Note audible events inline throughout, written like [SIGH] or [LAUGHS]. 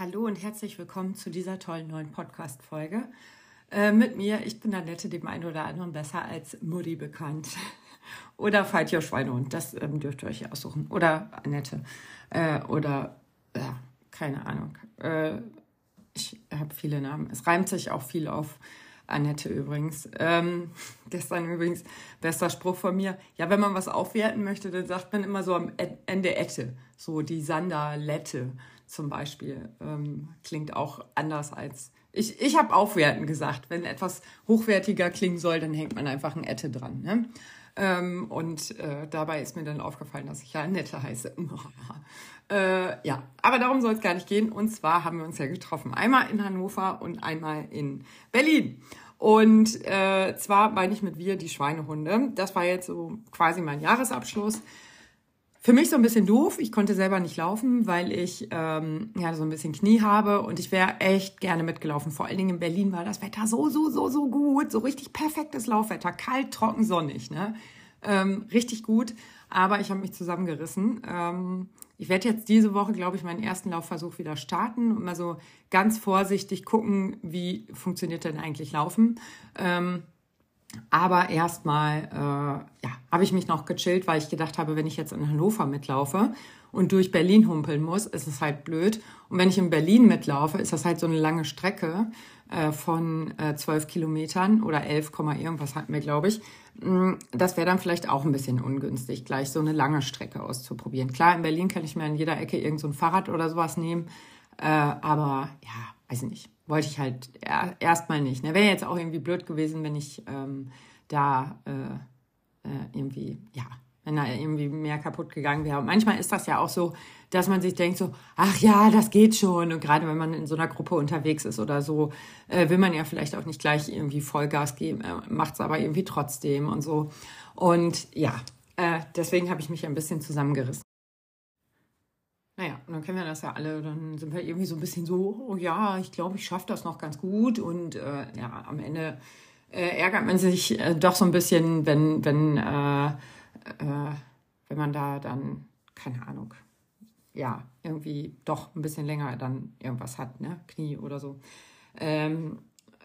Hallo und herzlich willkommen zu dieser tollen neuen Podcast-Folge. Äh, mit mir, ich bin Annette, dem einen oder anderen besser als Mutti bekannt. [LAUGHS] oder Your Schweinehund, das ähm, dürft ihr euch aussuchen. Oder Annette. Äh, oder, ja, keine Ahnung. Äh, ich habe viele Namen. Es reimt sich auch viel auf Annette übrigens. Ähm, [LAUGHS] gestern übrigens, bester Spruch von mir. Ja, wenn man was aufwerten möchte, dann sagt man immer so am Ende Ette. So die Sanderlette zum Beispiel ähm, klingt auch anders als. Ich, ich habe aufwerten gesagt. Wenn etwas hochwertiger klingen soll, dann hängt man einfach ein Ette dran. Ne? Ähm, und äh, dabei ist mir dann aufgefallen, dass ich ja Nette heiße. [LAUGHS] äh, ja, aber darum soll es gar nicht gehen. Und zwar haben wir uns ja getroffen. Einmal in Hannover und einmal in Berlin. Und äh, zwar meine ich mit wir die Schweinehunde. Das war jetzt so quasi mein Jahresabschluss. Für mich so ein bisschen doof. Ich konnte selber nicht laufen, weil ich ähm, ja so ein bisschen Knie habe und ich wäre echt gerne mitgelaufen. Vor allen Dingen in Berlin war das Wetter so, so, so, so gut. So richtig perfektes Laufwetter. Kalt, trocken, sonnig. Ne? Ähm, richtig gut. Aber ich habe mich zusammengerissen. Ähm, ich werde jetzt diese Woche, glaube ich, meinen ersten Laufversuch wieder starten und mal so ganz vorsichtig gucken, wie funktioniert denn eigentlich Laufen. Ähm, aber erstmal äh, ja, habe ich mich noch gechillt, weil ich gedacht habe, wenn ich jetzt in Hannover mitlaufe und durch Berlin humpeln muss, ist es halt blöd. Und wenn ich in Berlin mitlaufe, ist das halt so eine lange Strecke äh, von äh, 12 Kilometern oder 11, irgendwas hatten wir, glaube ich. Mm, das wäre dann vielleicht auch ein bisschen ungünstig, gleich so eine lange Strecke auszuprobieren. Klar, in Berlin kann ich mir an jeder Ecke irgend so Fahrrad oder sowas nehmen, äh, aber ja, weiß ich nicht wollte ich halt erstmal nicht. Ne? Wäre jetzt auch irgendwie blöd gewesen, wenn ich ähm, da äh, äh, irgendwie, ja, wenn da irgendwie mehr kaputt gegangen wäre. Und manchmal ist das ja auch so, dass man sich denkt so, ach ja, das geht schon. Und gerade wenn man in so einer Gruppe unterwegs ist oder so, äh, will man ja vielleicht auch nicht gleich irgendwie Vollgas geben, äh, macht es aber irgendwie trotzdem und so. Und ja, äh, deswegen habe ich mich ein bisschen zusammengerissen. Naja, dann kennen wir das ja alle. Dann sind wir irgendwie so ein bisschen so, oh ja, ich glaube, ich schaffe das noch ganz gut. Und äh, ja, am Ende äh, ärgert man sich äh, doch so ein bisschen, wenn, wenn, äh, äh, wenn man da dann, keine Ahnung, ja, irgendwie doch ein bisschen länger dann irgendwas hat, ne? Knie oder so. Ähm,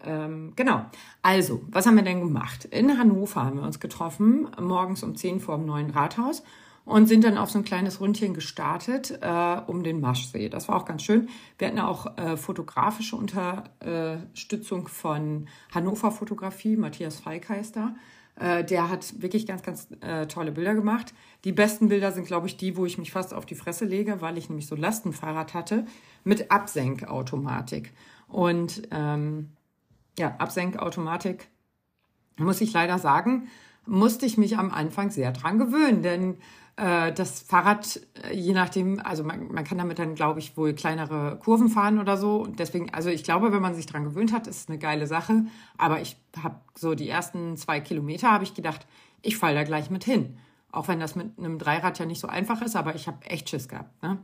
ähm, genau. Also, was haben wir denn gemacht? In Hannover haben wir uns getroffen, morgens um 10 vor dem neuen Rathaus und sind dann auf so ein kleines Rundchen gestartet äh, um den Maschsee. Das war auch ganz schön. Wir hatten auch äh, fotografische Unterstützung von Hannover Fotografie, Matthias Feig. Äh, der hat wirklich ganz, ganz äh, tolle Bilder gemacht. Die besten Bilder sind, glaube ich, die, wo ich mich fast auf die Fresse lege, weil ich nämlich so Lastenfahrrad hatte mit Absenkautomatik. Und ähm, ja, Absenkautomatik, muss ich leider sagen, musste ich mich am Anfang sehr dran gewöhnen, denn äh, das Fahrrad, äh, je nachdem, also man, man kann damit dann, glaube ich, wohl kleinere Kurven fahren oder so. Und deswegen, also ich glaube, wenn man sich dran gewöhnt hat, ist es eine geile Sache. Aber ich habe so die ersten zwei Kilometer, habe ich gedacht, ich falle da gleich mit hin. Auch wenn das mit einem Dreirad ja nicht so einfach ist, aber ich habe echt Schiss gehabt. Ne?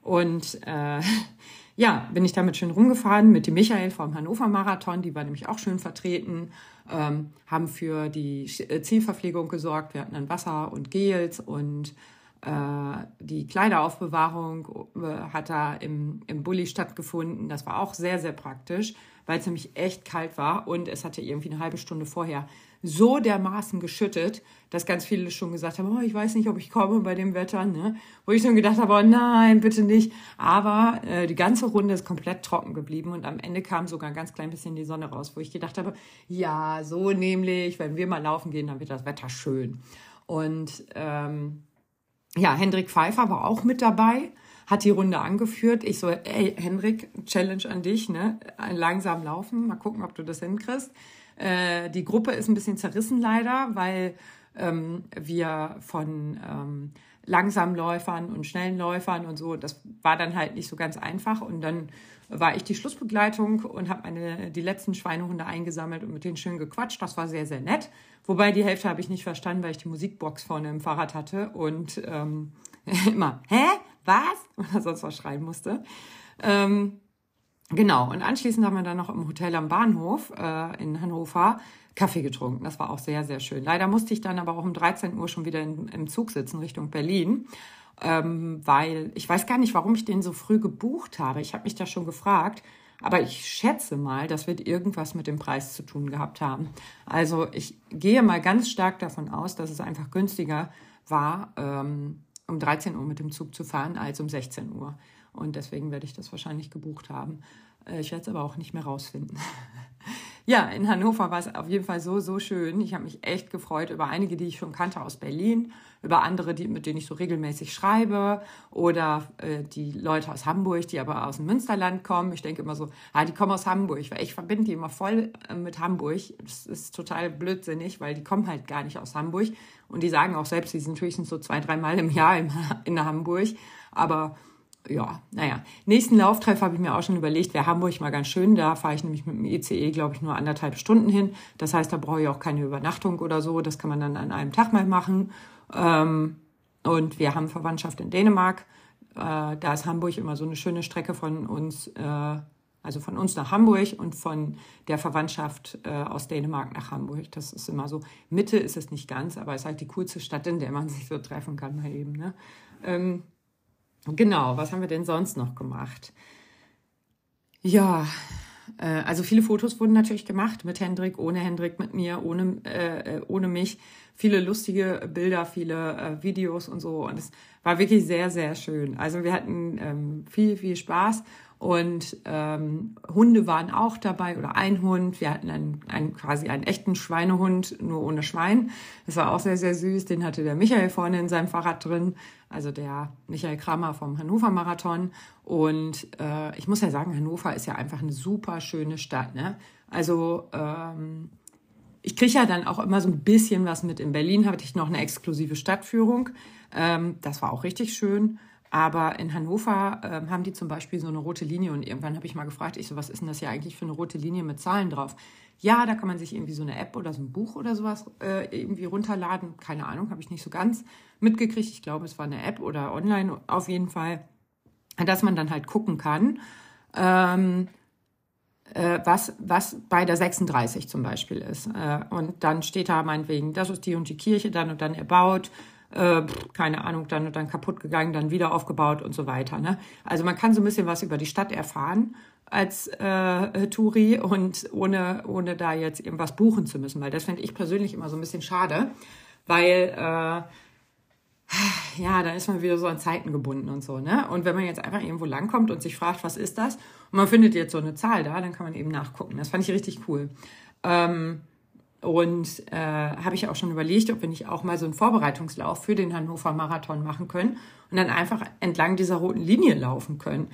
Und äh, [LAUGHS] ja, bin ich damit schön rumgefahren mit dem Michael vom Hannover Marathon, die war nämlich auch schön vertreten, ähm, haben für die äh, Zielverpflegung gesorgt. Wir hatten dann Wasser und Gels und äh, die Kleideraufbewahrung äh, hat da im, im Bulli stattgefunden. Das war auch sehr, sehr praktisch, weil es nämlich echt kalt war und es hatte irgendwie eine halbe Stunde vorher so dermaßen geschüttet, dass ganz viele schon gesagt haben, oh, ich weiß nicht, ob ich komme bei dem Wetter, ne? Wo ich schon gedacht habe, oh nein, bitte nicht. Aber äh, die ganze Runde ist komplett trocken geblieben und am Ende kam sogar ein ganz klein bisschen die Sonne raus, wo ich gedacht habe, ja, so nämlich, wenn wir mal laufen gehen, dann wird das Wetter schön. Und ähm, ja, Hendrik Pfeiffer war auch mit dabei, hat die Runde angeführt. Ich so, ey, Hendrik, Challenge an dich, ne? Langsam laufen, mal gucken, ob du das hinkriegst. Äh, die Gruppe ist ein bisschen zerrissen leider, weil ähm, wir von ähm, langsamen Läufern und schnellen Läufern und so, das war dann halt nicht so ganz einfach. Und dann war ich die Schlussbegleitung und habe meine die letzten Schweinehunde eingesammelt und mit denen schön gequatscht. Das war sehr, sehr nett. Wobei die Hälfte habe ich nicht verstanden, weil ich die Musikbox vorne im Fahrrad hatte und ähm, [LAUGHS] immer, hä? Was? [LAUGHS] Oder sonst was schreien musste. Ähm, Genau, und anschließend haben wir dann noch im Hotel am Bahnhof äh, in Hannover Kaffee getrunken. Das war auch sehr, sehr schön. Leider musste ich dann aber auch um 13 Uhr schon wieder in, im Zug sitzen Richtung Berlin. ähm, weil ich weiß gar nicht, warum ich den so früh gebucht habe. Ich habe mich da schon gefragt. Aber ich schätze mal, das wird irgendwas mit dem Preis zu tun gehabt haben. Also ich gehe mal ganz stark davon aus, dass es einfach günstiger war, ähm, um 13 Uhr mit dem Zug zu fahren, als um 16 Uhr. Und deswegen werde ich das wahrscheinlich gebucht haben. Äh, ich werde es aber auch nicht mehr rausfinden. [LAUGHS] ja, in Hannover war es auf jeden Fall so, so schön. Ich habe mich echt gefreut über einige, die ich schon kannte aus Berlin, über andere, die, mit denen ich so regelmäßig schreibe oder äh, die Leute aus Hamburg, die aber aus dem Münsterland kommen. Ich denke immer so, ah, die kommen aus Hamburg, weil ich verbinde die immer voll äh, mit Hamburg. Das ist total blödsinnig, weil die kommen halt gar nicht aus Hamburg. Und die sagen auch selbst, sie sind höchstens so zwei, dreimal im Jahr in, [LAUGHS] in Hamburg. Aber ja, naja. Nächsten Lauftreff habe ich mir auch schon überlegt, wäre Hamburg mal ganz schön. Da fahre ich nämlich mit dem ICE, glaube ich, nur anderthalb Stunden hin. Das heißt, da brauche ich auch keine Übernachtung oder so. Das kann man dann an einem Tag mal machen. Ähm, und wir haben Verwandtschaft in Dänemark. Äh, da ist Hamburg immer so eine schöne Strecke von uns, äh, also von uns nach Hamburg und von der Verwandtschaft äh, aus Dänemark nach Hamburg. Das ist immer so. Mitte ist es nicht ganz, aber es ist halt die coolste Stadt, in der man sich so treffen kann mal eben. Ne? Ähm, Genau, was haben wir denn sonst noch gemacht? Ja, äh, also viele Fotos wurden natürlich gemacht mit Hendrik, ohne Hendrik, mit mir, ohne, äh, äh, ohne mich. Viele lustige Bilder, viele äh, Videos und so. Und es war wirklich sehr, sehr schön. Also wir hatten ähm, viel, viel Spaß. Und ähm, Hunde waren auch dabei oder ein Hund. Wir hatten einen, einen, quasi einen echten Schweinehund, nur ohne Schwein. Das war auch sehr, sehr süß. Den hatte der Michael vorne in seinem Fahrrad drin, also der Michael Kramer vom Hannover Marathon. Und äh, ich muss ja sagen, Hannover ist ja einfach eine super schöne Stadt. Ne? Also ähm, ich kriege ja dann auch immer so ein bisschen was mit. In Berlin hatte ich noch eine exklusive Stadtführung. Ähm, das war auch richtig schön. Aber in Hannover äh, haben die zum Beispiel so eine rote Linie und irgendwann habe ich mal gefragt, ich so, was ist denn das hier eigentlich für eine rote Linie mit Zahlen drauf? Ja, da kann man sich irgendwie so eine App oder so ein Buch oder sowas äh, irgendwie runterladen. Keine Ahnung, habe ich nicht so ganz mitgekriegt. Ich glaube, es war eine App oder online auf jeden Fall, dass man dann halt gucken kann, ähm, äh, was, was bei der 36 zum Beispiel ist. Äh, und dann steht da meinetwegen, das ist die und die Kirche dann und dann erbaut äh, keine Ahnung, dann und dann kaputt gegangen, dann wieder aufgebaut und so weiter. Ne? Also man kann so ein bisschen was über die Stadt erfahren als äh, Touri und ohne, ohne da jetzt irgendwas buchen zu müssen, weil das finde ich persönlich immer so ein bisschen schade, weil äh, ja, dann ist man wieder so an Zeiten gebunden und so, ne? Und wenn man jetzt einfach irgendwo langkommt und sich fragt, was ist das? Und man findet jetzt so eine Zahl da, dann kann man eben nachgucken. Das fand ich richtig cool. Ähm, und äh, habe ich auch schon überlegt, ob wir nicht auch mal so einen Vorbereitungslauf für den Hannover Marathon machen können und dann einfach entlang dieser roten Linie laufen können.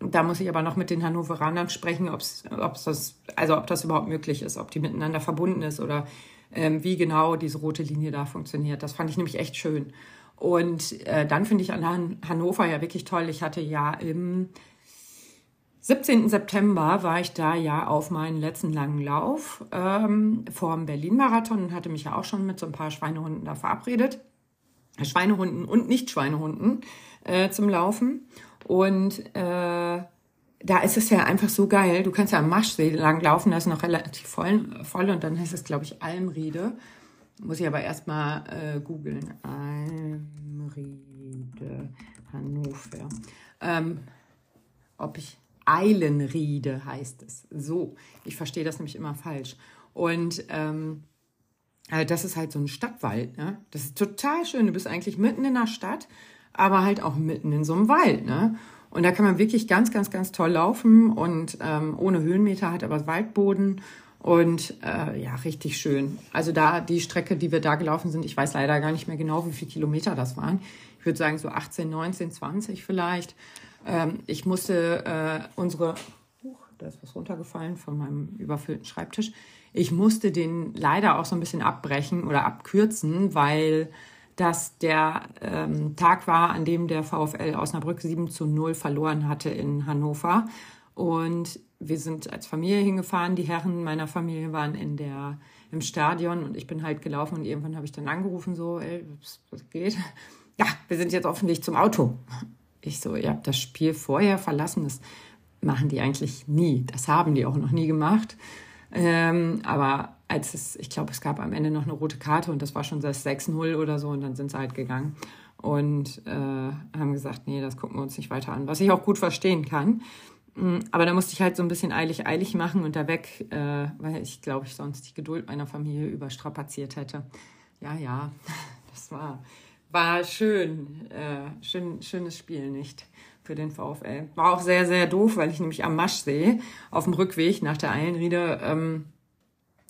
Da muss ich aber noch mit den Hannoveranern sprechen, ob's, ob's das, also ob das überhaupt möglich ist, ob die miteinander verbunden ist oder ähm, wie genau diese rote Linie da funktioniert. Das fand ich nämlich echt schön. Und äh, dann finde ich an Hannover ja wirklich toll. Ich hatte ja im 17. September war ich da ja auf meinen letzten langen Lauf ähm, vor dem Berlin-Marathon und hatte mich ja auch schon mit so ein paar Schweinehunden da verabredet. Schweinehunden und Nicht-Schweinehunden äh, zum Laufen. Und äh, da ist es ja einfach so geil. Du kannst ja am Maschsee lang laufen, da ist noch relativ voll, voll und dann heißt es, glaube ich, Almriede. Muss ich aber erstmal äh, googeln. Almriede, Hannover. Ähm, ob ich Eilenriede heißt es. So, ich verstehe das nämlich immer falsch. Und ähm, also das ist halt so ein Stadtwald. Ne? Das ist total schön. Du bist eigentlich mitten in der Stadt, aber halt auch mitten in so einem Wald. Ne? Und da kann man wirklich ganz, ganz, ganz toll laufen und ähm, ohne Höhenmeter hat aber Waldboden und äh, ja, richtig schön. Also da die Strecke, die wir da gelaufen sind, ich weiß leider gar nicht mehr genau, wie viele Kilometer das waren. Ich würde sagen so 18, 19, 20 vielleicht. Ähm, ich musste äh, unsere, uh, da ist was runtergefallen von meinem überfüllten Schreibtisch. Ich musste den leider auch so ein bisschen abbrechen oder abkürzen, weil das der ähm, Tag war, an dem der VfL Osnabrück 7 zu 0 verloren hatte in Hannover. Und wir sind als Familie hingefahren. Die Herren meiner Familie waren in der, im Stadion und ich bin halt gelaufen und irgendwann habe ich dann angerufen, so, ey, was, geht? [LAUGHS] Ja, wir sind jetzt offensichtlich zum Auto. Ich so, ihr habt das Spiel vorher verlassen. Das machen die eigentlich nie. Das haben die auch noch nie gemacht. Ähm, aber als es, ich glaube, es gab am Ende noch eine rote Karte und das war schon das 6-0 oder so und dann sind sie halt gegangen. und äh, haben gesagt, nee, das gucken wir uns nicht weiter an, was ich auch gut verstehen kann. Mm, aber da musste ich halt so ein bisschen eilig, eilig machen und da weg, äh, weil ich glaube, ich sonst die Geduld meiner Familie überstrapaziert hätte. Ja, ja, [LAUGHS] das war, war schön, äh, schön, schönes Spiel, nicht? Für den VfL. War auch sehr, sehr doof, weil ich nämlich am Maschsee auf dem Rückweg nach der Eilenriede ähm,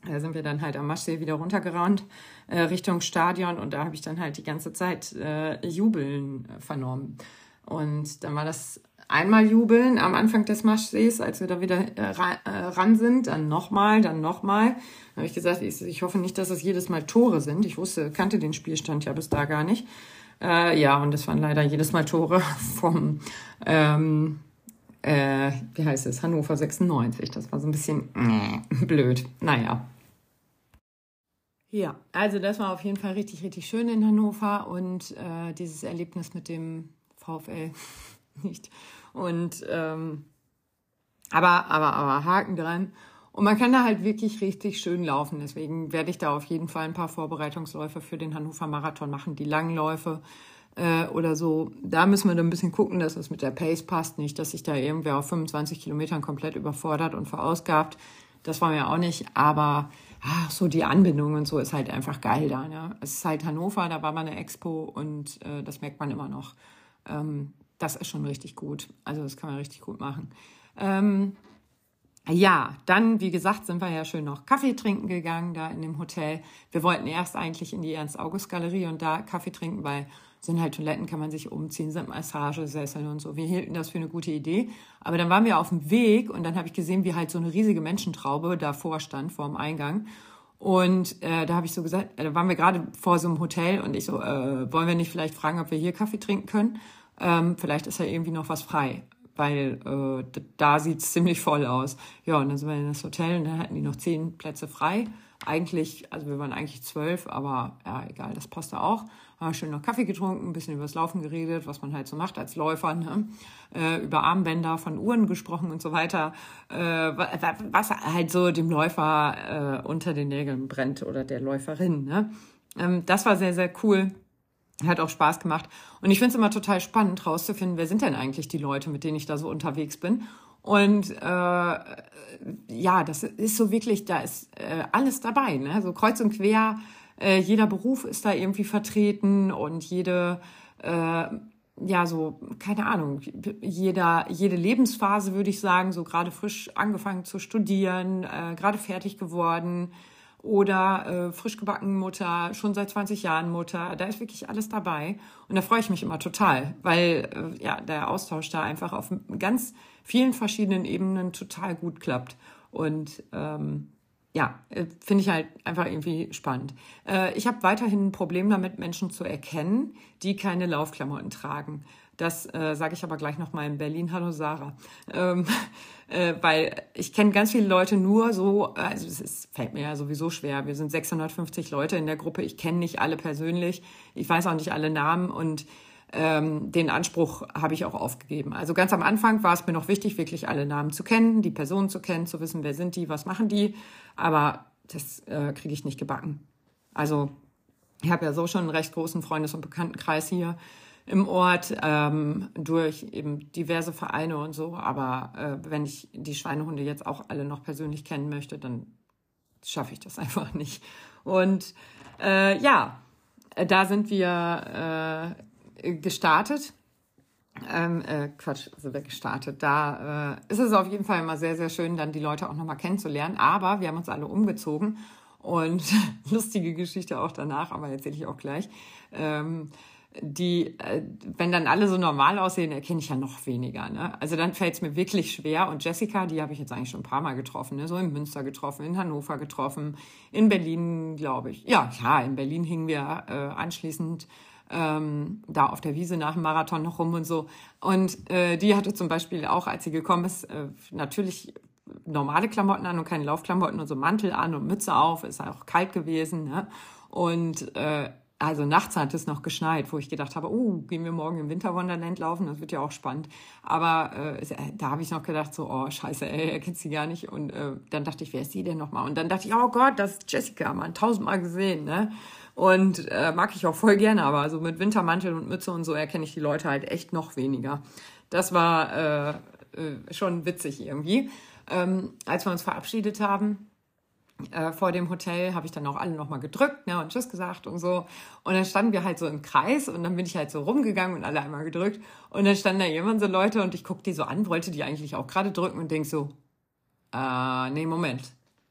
da sind wir dann halt am Maschsee wieder runtergerannt äh, Richtung Stadion und da habe ich dann halt die ganze Zeit äh, Jubeln vernommen. Und dann war das einmal Jubeln am Anfang des Maschsees, als wir da wieder äh, äh ran sind, dann nochmal, dann nochmal. Dann habe ich gesagt, ich, ich, hoffe nicht, dass es jedes Mal Tore sind. Ich wusste, kannte den Spielstand ja bis da gar nicht. Äh, ja, und das waren leider jedes Mal Tore [LAUGHS] vom, ähm, äh, wie heißt es, Hannover 96. Das war so ein bisschen äh, blöd. Naja. Ja, also das war auf jeden Fall richtig, richtig schön in Hannover und äh, dieses Erlebnis mit dem VfL [LAUGHS] nicht. Und ähm, aber, aber, aber Haken dran. Und man kann da halt wirklich richtig schön laufen. Deswegen werde ich da auf jeden Fall ein paar Vorbereitungsläufe für den Hannover Marathon machen, die Langläufe äh, oder so. Da müssen wir dann ein bisschen gucken, dass das mit der Pace passt. Nicht, dass sich da irgendwer auf 25 Kilometern komplett überfordert und verausgabt. Das war mir auch nicht. Aber ach, so die Anbindung und so ist halt einfach geil da. Ne? Es ist halt Hannover, da war mal eine Expo und äh, das merkt man immer noch. Ähm, das ist schon richtig gut. Also das kann man richtig gut machen. Ähm, ja, dann, wie gesagt, sind wir ja schön noch Kaffee trinken gegangen da in dem Hotel. Wir wollten erst eigentlich in die Ernst-August-Galerie und da Kaffee trinken, weil sind halt Toiletten, kann man sich umziehen, sind Massagesessel und so. Wir hielten das für eine gute Idee. Aber dann waren wir auf dem Weg und dann habe ich gesehen, wie halt so eine riesige Menschentraube davor stand, vor dem Eingang. Und äh, da habe ich so gesagt, äh, da waren wir gerade vor so einem Hotel und ich so, äh, wollen wir nicht vielleicht fragen, ob wir hier Kaffee trinken können? Ähm, vielleicht ist ja irgendwie noch was frei, weil äh, da sieht's [LAUGHS] ziemlich voll aus. Ja, und dann sind wir in das Hotel und dann hatten die noch zehn Plätze frei. Eigentlich, also wir waren eigentlich zwölf, aber ja, egal, das passte auch haben schön noch Kaffee getrunken, ein bisschen über das Laufen geredet, was man halt so macht als Läufer, ne? äh, über Armbänder von Uhren gesprochen und so weiter, äh, was halt so dem Läufer äh, unter den Nägeln brennt oder der Läuferin. Ne? Ähm, das war sehr, sehr cool. Hat auch Spaß gemacht. Und ich finde es immer total spannend, rauszufinden, wer sind denn eigentlich die Leute, mit denen ich da so unterwegs bin. Und äh, ja, das ist so wirklich, da ist äh, alles dabei, ne? So kreuz und quer äh, jeder Beruf ist da irgendwie vertreten und jede, äh, ja, so, keine Ahnung, jeder, jede Lebensphase würde ich sagen, so gerade frisch angefangen zu studieren, äh, gerade fertig geworden oder äh, frisch gebacken Mutter, schon seit 20 Jahren Mutter. Da ist wirklich alles dabei. Und da freue ich mich immer total, weil äh, ja, der Austausch da einfach auf ganz vielen verschiedenen Ebenen total gut klappt. Und ähm, ja, äh, finde ich halt einfach irgendwie spannend. Äh, ich habe weiterhin ein Problem damit, Menschen zu erkennen, die keine Laufklamotten tragen. Das äh, sage ich aber gleich nochmal in Berlin. Hallo Sarah. Ähm, [LAUGHS] äh, weil ich kenne ganz viele Leute nur so, also es ist, fällt mir ja sowieso schwer. Wir sind 650 Leute in der Gruppe. Ich kenne nicht alle persönlich. Ich weiß auch nicht alle Namen und ähm, den Anspruch habe ich auch aufgegeben. Also ganz am Anfang war es mir noch wichtig, wirklich alle Namen zu kennen, die Personen zu kennen, zu wissen, wer sind die, was machen die. Aber das äh, kriege ich nicht gebacken. Also ich habe ja so schon einen recht großen Freundes- und Bekanntenkreis hier im Ort ähm, durch eben diverse Vereine und so. Aber äh, wenn ich die Schweinehunde jetzt auch alle noch persönlich kennen möchte, dann schaffe ich das [LAUGHS] einfach nicht. Und äh, ja, da sind wir äh, gestartet. Ähm, äh, Quatsch, sind wir gestartet. Da äh, ist es auf jeden Fall immer sehr, sehr schön, dann die Leute auch nochmal kennenzulernen. Aber wir haben uns alle umgezogen und [LAUGHS] lustige Geschichte auch danach, aber erzähle ich auch gleich. Ähm, die, äh, wenn dann alle so normal aussehen, erkenne ich ja noch weniger. Ne? Also dann fällt es mir wirklich schwer. Und Jessica, die habe ich jetzt eigentlich schon ein paar Mal getroffen, ne? so in Münster getroffen, in Hannover getroffen, in Berlin, glaube ich. Ja, ja, in Berlin hingen wir äh, anschließend ähm, da auf der Wiese nach dem Marathon noch rum und so. Und äh, die hatte zum Beispiel auch, als sie gekommen ist, äh, natürlich normale Klamotten an und keine Laufklamotten und so Mantel an und Mütze auf, ist auch kalt gewesen. Ne? Und äh, also nachts hat es noch geschneit, wo ich gedacht habe, oh, gehen wir morgen im Winterwonderland laufen, das wird ja auch spannend. Aber äh, äh da habe ich noch gedacht, so, oh, scheiße, ey, er kennt sie gar nicht. Und äh, dann dachte ich, wer ist sie denn nochmal? Und dann dachte ich, oh Gott, das ist Jessica, man, tausendmal gesehen, ne? Und äh, mag ich auch voll gerne, aber so mit Wintermantel und Mütze und so erkenne ich die Leute halt echt noch weniger. Das war äh, äh, schon witzig irgendwie. Ähm, als wir uns verabschiedet haben, äh, vor dem Hotel habe ich dann auch alle nochmal gedrückt ne, und Tschüss gesagt und so. Und dann standen wir halt so im Kreis und dann bin ich halt so rumgegangen und alle einmal gedrückt. Und dann standen da jemand so Leute und ich guck die so an, wollte die eigentlich auch gerade drücken und denk so, äh, nee, Moment,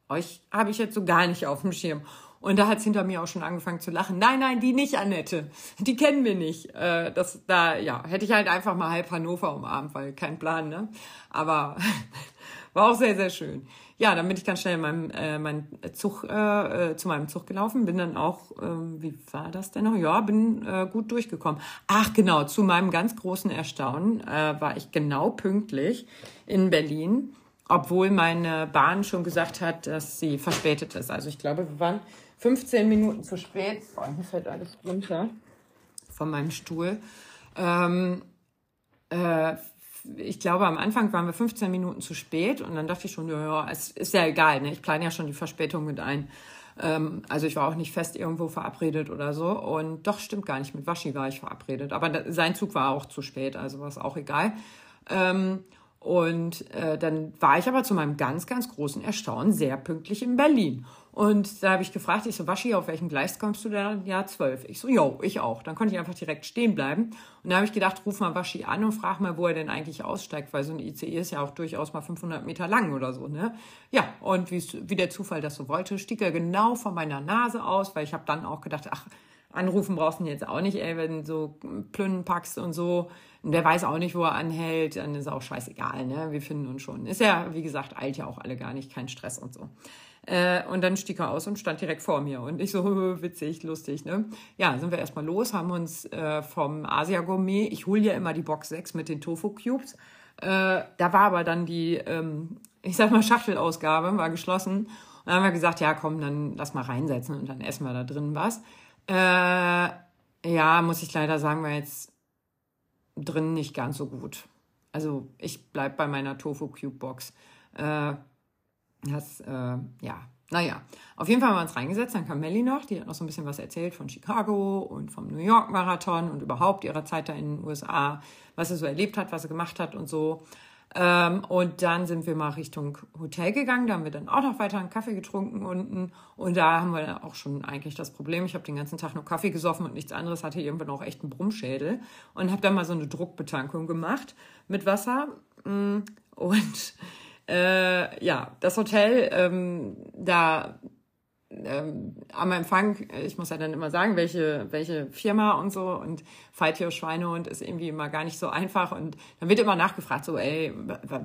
euch habe ich jetzt so gar nicht auf dem Schirm. Und da hat's hinter mir auch schon angefangen zu lachen. Nein, nein, die nicht, Annette. Die kennen wir nicht. Äh, das, da, ja, hätte ich halt einfach mal halb Hannover umarmt, weil kein Plan, ne? Aber [LAUGHS] war auch sehr, sehr schön ja, dann bin ich ganz schnell in meinem, äh, mein Zug, äh, äh, zu meinem Zug gelaufen, bin dann auch, äh, wie war das denn noch? Ja, bin äh, gut durchgekommen. Ach genau, zu meinem ganz großen Erstaunen äh, war ich genau pünktlich in Berlin, obwohl meine Bahn schon gesagt hat, dass sie verspätet ist. Also ich glaube, wir waren 15 Minuten zu spät. Boah, hier fällt alles runter von meinem Stuhl. Ähm, äh, ich glaube, am Anfang waren wir 15 Minuten zu spät und dann dachte ich schon, ja, es ist ja egal, ne? ich plane ja schon die Verspätung mit ein. Ähm, also ich war auch nicht fest irgendwo verabredet oder so und doch stimmt gar nicht, mit Waschi war ich verabredet, aber sein Zug war auch zu spät, also war es auch egal. Ähm, und äh, dann war ich aber zu meinem ganz, ganz großen Erstaunen sehr pünktlich in Berlin. Und da habe ich gefragt, ich so, Waschi, auf welchem Gleis kommst du denn? Ja, zwölf. Ich so, jo, ich auch. Dann konnte ich einfach direkt stehen bleiben. Und da habe ich gedacht, ruf mal Waschi an und frag mal, wo er denn eigentlich aussteigt, weil so ein ICE ist ja auch durchaus mal 500 Meter lang oder so, ne? Ja, und wie der Zufall das so wollte, stieg er genau vor meiner Nase aus, weil ich habe dann auch gedacht, ach, anrufen brauchst du jetzt auch nicht, ey, wenn du so Plünnen packst und so. Und der weiß auch nicht, wo er anhält, dann ist auch scheißegal, ne? Wir finden uns schon. Ist ja, wie gesagt, eilt ja auch alle gar nicht, kein Stress und so. Äh, und dann stieg er aus und stand direkt vor mir. Und ich so, [LAUGHS] witzig, lustig, ne? Ja, sind wir erstmal los, haben uns äh, vom Asia Gourmet, ich hole ja immer die Box 6 mit den Tofu Cubes. Äh, da war aber dann die, ähm, ich sag mal, Schachtelausgabe, war geschlossen. Und dann haben wir gesagt, ja, komm, dann lass mal reinsetzen und dann essen wir da drin was. Äh, ja, muss ich leider sagen, war jetzt drin nicht ganz so gut. Also ich bleib bei meiner Tofu Cube Box. Äh, das, äh, ja, naja. Auf jeden Fall haben wir uns reingesetzt. Dann kam Melly noch, die hat noch so ein bisschen was erzählt von Chicago und vom New York Marathon und überhaupt ihrer Zeit da in den USA, was sie so erlebt hat, was sie gemacht hat und so. Ähm, und dann sind wir mal Richtung Hotel gegangen. Da haben wir dann auch noch weiter einen Kaffee getrunken unten. Und da haben wir dann auch schon eigentlich das Problem. Ich habe den ganzen Tag nur Kaffee gesoffen und nichts anderes. Hatte irgendwann auch echt einen Brummschädel. Und habe dann mal so eine Druckbetankung gemacht mit Wasser. Mm, und äh, ja, das Hotel, ähm, da ähm, am Empfang, ich muss ja dann immer sagen, welche, welche Firma und so und Your Schweinehund ist irgendwie immer gar nicht so einfach und dann wird immer nachgefragt, so, ey,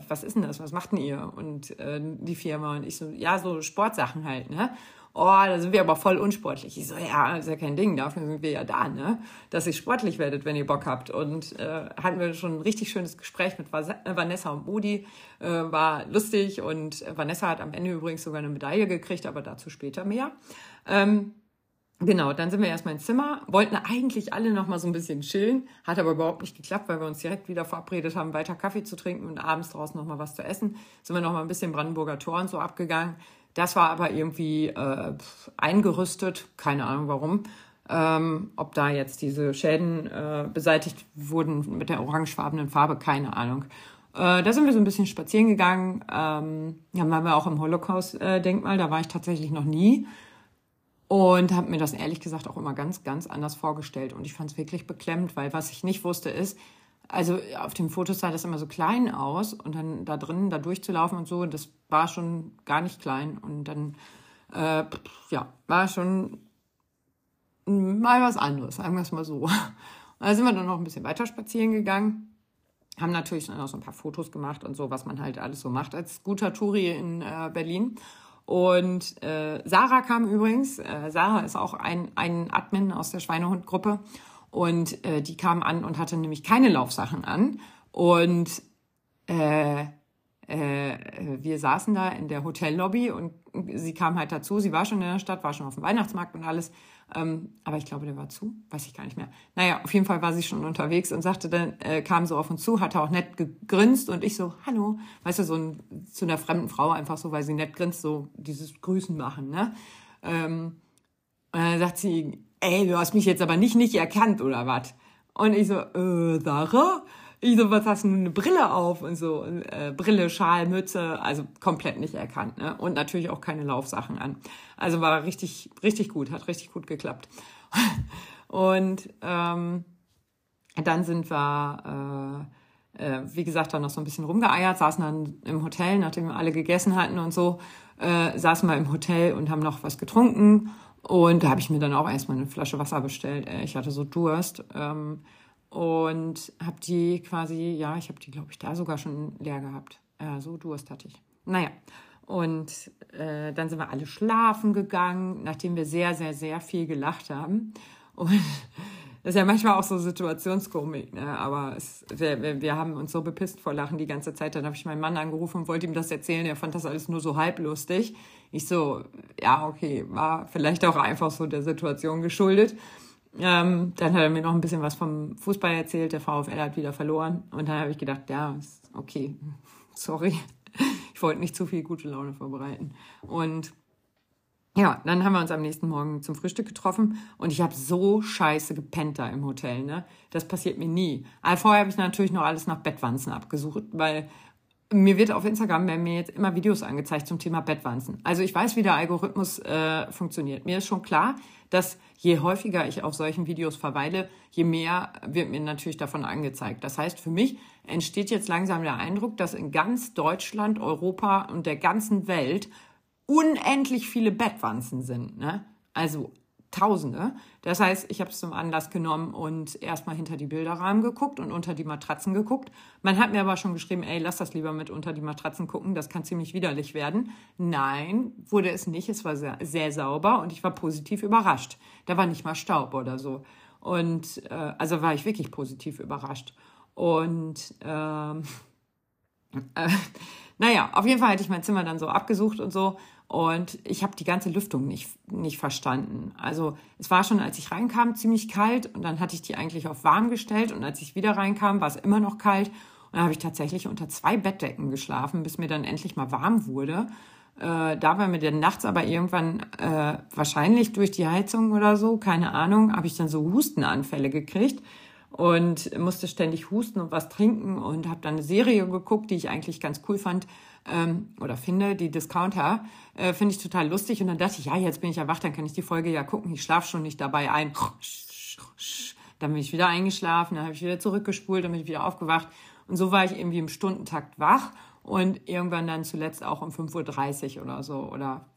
was ist denn das, was macht denn ihr? Und äh, die Firma und ich so, ja, so Sportsachen halt, ne oh, da sind wir aber voll unsportlich. Ich so, ja, ist ja kein Ding, dafür sind wir ja da, ne? Dass ihr sportlich werdet, wenn ihr Bock habt. Und äh, hatten wir schon ein richtig schönes Gespräch mit Vanessa und Modi, äh, war lustig und Vanessa hat am Ende übrigens sogar eine Medaille gekriegt, aber dazu später mehr. Ähm, Genau, dann sind wir erstmal ins Zimmer, wollten eigentlich alle noch mal so ein bisschen chillen, hat aber überhaupt nicht geklappt, weil wir uns direkt wieder verabredet haben, weiter Kaffee zu trinken und abends draußen noch mal was zu essen. Sind wir noch mal ein bisschen Brandenburger Tor und so abgegangen. Das war aber irgendwie äh, eingerüstet, keine Ahnung warum. Ähm, ob da jetzt diese Schäden äh, beseitigt wurden mit der orangefarbenen Farbe, keine Ahnung. Äh, da sind wir so ein bisschen spazieren gegangen. Ähm, ja, waren wir auch im Holocaust-Denkmal, da war ich tatsächlich noch nie. Und habe mir das ehrlich gesagt auch immer ganz, ganz anders vorgestellt. Und ich fand es wirklich beklemmt, weil was ich nicht wusste ist, also auf den Fotos sah das immer so klein aus und dann da drinnen da durchzulaufen und so, das war schon gar nicht klein und dann äh, ja, war schon mal was anderes, sagen wir es mal so. Und [LAUGHS] da sind wir dann noch ein bisschen weiter spazieren gegangen, haben natürlich noch so ein paar Fotos gemacht und so, was man halt alles so macht als guter Touri in äh, Berlin. Und äh, Sarah kam übrigens, äh, Sarah ist auch ein, ein Admin aus der Schweinehund-Gruppe und äh, die kam an und hatte nämlich keine Laufsachen an. Und äh, äh, äh, wir saßen da in der Hotellobby und sie kam halt dazu. Sie war schon in der Stadt, war schon auf dem Weihnachtsmarkt und alles. Ähm, aber ich glaube, der war zu, weiß ich gar nicht mehr. Naja, auf jeden Fall war sie schon unterwegs und sagte dann, äh, kam so auf uns zu, hatte auch nett gegrinst und ich so, hallo, weißt du, so ein, zu einer fremden Frau einfach so, weil sie nett grinst, so dieses Grüßen machen, ne? Ähm, und dann sagt sie, ey, du hast mich jetzt aber nicht nicht erkannt oder was? Und ich so, äh, Sarah? Ich so, was hast du eine Brille auf und so, äh, Brille, Schal, Mütze, also komplett nicht erkannt, ne? Und natürlich auch keine Laufsachen an. Also war richtig, richtig gut, hat richtig gut geklappt. [LAUGHS] und ähm, dann sind wir, äh, äh, wie gesagt, dann noch so ein bisschen rumgeeiert, saßen dann im Hotel, nachdem wir alle gegessen hatten und so, äh, saßen wir im Hotel und haben noch was getrunken. Und da habe ich mir dann auch erstmal eine Flasche Wasser bestellt. Ich hatte so Durst. Ähm, und habe die quasi, ja, ich habe die, glaube ich, da sogar schon leer gehabt. Ja, so Durst hatte ich. Naja, und äh, dann sind wir alle schlafen gegangen, nachdem wir sehr, sehr, sehr viel gelacht haben. Und [LAUGHS] das ist ja manchmal auch so Situationskomik, ne? aber es, wir, wir haben uns so bepisst vor Lachen die ganze Zeit. Dann habe ich meinen Mann angerufen und wollte ihm das erzählen. Er fand das alles nur so halblustig. Ich so, ja, okay, war vielleicht auch einfach so der Situation geschuldet. Ähm, dann hat er mir noch ein bisschen was vom Fußball erzählt. Der VfL hat wieder verloren. Und dann habe ich gedacht, ja, okay, [LAUGHS] sorry. Ich wollte nicht zu viel gute Laune vorbereiten. Und ja, dann haben wir uns am nächsten Morgen zum Frühstück getroffen und ich habe so scheiße gepennt da im Hotel, ne? Das passiert mir nie. Aber vorher habe ich natürlich noch alles nach Bettwanzen abgesucht, weil mir wird auf Instagram werden mir jetzt immer Videos angezeigt zum Thema Bettwanzen. Also ich weiß, wie der Algorithmus äh, funktioniert. Mir ist schon klar, dass je häufiger ich auf solchen Videos verweile, je mehr wird mir natürlich davon angezeigt. Das heißt, für mich entsteht jetzt langsam der Eindruck, dass in ganz Deutschland, Europa und der ganzen Welt unendlich viele Bettwanzen sind. Ne? Also Tausende. Das heißt, ich habe es zum Anlass genommen und erstmal hinter die Bilderrahmen geguckt und unter die Matratzen geguckt. Man hat mir aber schon geschrieben, ey, lass das lieber mit unter die Matratzen gucken, das kann ziemlich widerlich werden. Nein, wurde es nicht. Es war sehr, sehr sauber und ich war positiv überrascht. Da war nicht mal Staub oder so. Und äh, also war ich wirklich positiv überrascht. Und ähm, [LAUGHS] äh, naja, auf jeden Fall hatte ich mein Zimmer dann so abgesucht und so. Und ich habe die ganze Lüftung nicht, nicht verstanden. Also es war schon, als ich reinkam, ziemlich kalt und dann hatte ich die eigentlich auf warm gestellt und als ich wieder reinkam, war es immer noch kalt. Und dann habe ich tatsächlich unter zwei Bettdecken geschlafen, bis mir dann endlich mal warm wurde. Äh, da war mir dann nachts aber irgendwann äh, wahrscheinlich durch die Heizung oder so, keine Ahnung, habe ich dann so Hustenanfälle gekriegt und musste ständig husten und was trinken und habe dann eine Serie geguckt, die ich eigentlich ganz cool fand ähm, oder finde, die Discounter, äh, finde ich total lustig. Und dann dachte ich, ja, jetzt bin ich erwacht, dann kann ich die Folge ja gucken. Ich schlafe schon nicht dabei ein. Dann bin ich wieder eingeschlafen, dann habe ich wieder zurückgespult, dann bin ich wieder aufgewacht. Und so war ich irgendwie im Stundentakt wach und irgendwann dann zuletzt auch um 5.30 Uhr oder so oder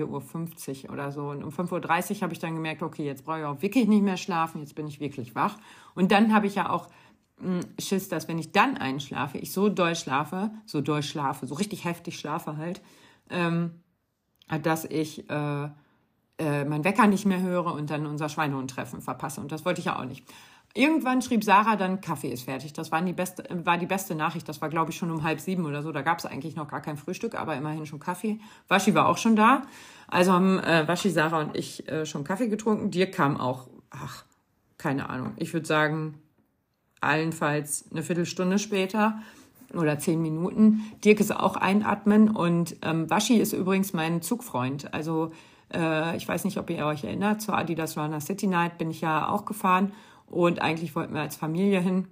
4.50 Uhr oder so. Und um 5.30 Uhr habe ich dann gemerkt, okay, jetzt brauche ich auch wirklich nicht mehr schlafen, jetzt bin ich wirklich wach. Und dann habe ich ja auch Schiss, dass wenn ich dann einschlafe, ich so doll schlafe, so doll schlafe, so richtig heftig schlafe halt, ähm, dass ich äh, äh, mein Wecker nicht mehr höre und dann unser Schweinehundtreffen verpasse. Und das wollte ich ja auch nicht. Irgendwann schrieb Sarah dann, Kaffee ist fertig. Das war die beste, war die beste Nachricht. Das war, glaube ich, schon um halb sieben oder so. Da gab es eigentlich noch gar kein Frühstück, aber immerhin schon Kaffee. Waschi war auch schon da. Also haben äh, Waschi, Sarah und ich äh, schon Kaffee getrunken. Dir kam auch, ach, keine Ahnung. Ich würde sagen, allenfalls eine Viertelstunde später oder zehn Minuten. Dirk ist auch einatmen und ähm, Waschi ist übrigens mein Zugfreund. Also äh, ich weiß nicht, ob ihr euch erinnert, zur Adidas Runner City Night bin ich ja auch gefahren und eigentlich wollten wir als Familie hin.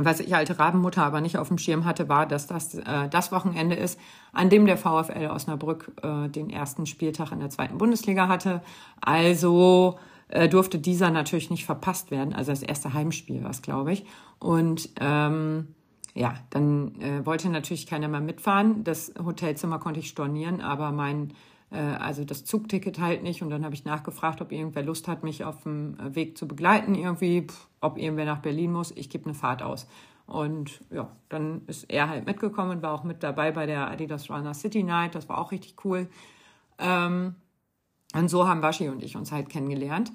Was ich alte Rabenmutter aber nicht auf dem Schirm hatte, war, dass das äh, das Wochenende ist, an dem der VfL Osnabrück äh, den ersten Spieltag in der zweiten Bundesliga hatte. Also äh, durfte dieser natürlich nicht verpasst werden. Also das erste Heimspiel war es, glaube ich. Und ähm, ja, dann äh, wollte natürlich keiner mehr mitfahren. Das Hotelzimmer konnte ich stornieren, aber mein also das Zugticket halt nicht. Und dann habe ich nachgefragt, ob irgendwer Lust hat, mich auf dem äh, Weg zu begleiten irgendwie, ob irgendwer nach Berlin muss. Ich gebe eine Fahrt aus. Und ja, dann ist er halt mitgekommen und war auch mit dabei bei der Adidas Runner City Night. Das war auch richtig cool. Ähm, und so haben Waschi und ich uns halt kennengelernt.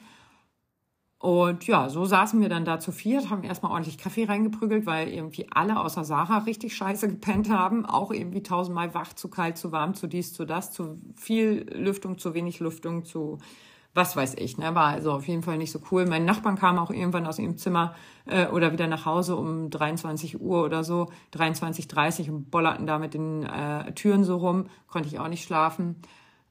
Und ja, so saßen wir dann da zu viert, haben erstmal ordentlich Kaffee reingeprügelt, weil irgendwie alle außer Sarah richtig scheiße gepennt haben. Auch irgendwie tausendmal wach, zu kalt, zu warm, zu dies, zu das, zu viel Lüftung, zu wenig Lüftung, zu was weiß ich. Ne? War also auf jeden Fall nicht so cool. Mein Nachbarn kam auch irgendwann aus ihrem Zimmer äh, oder wieder nach Hause um 23 Uhr oder so, 23.30 und bollerten da mit den äh, Türen so rum. Konnte ich auch nicht schlafen.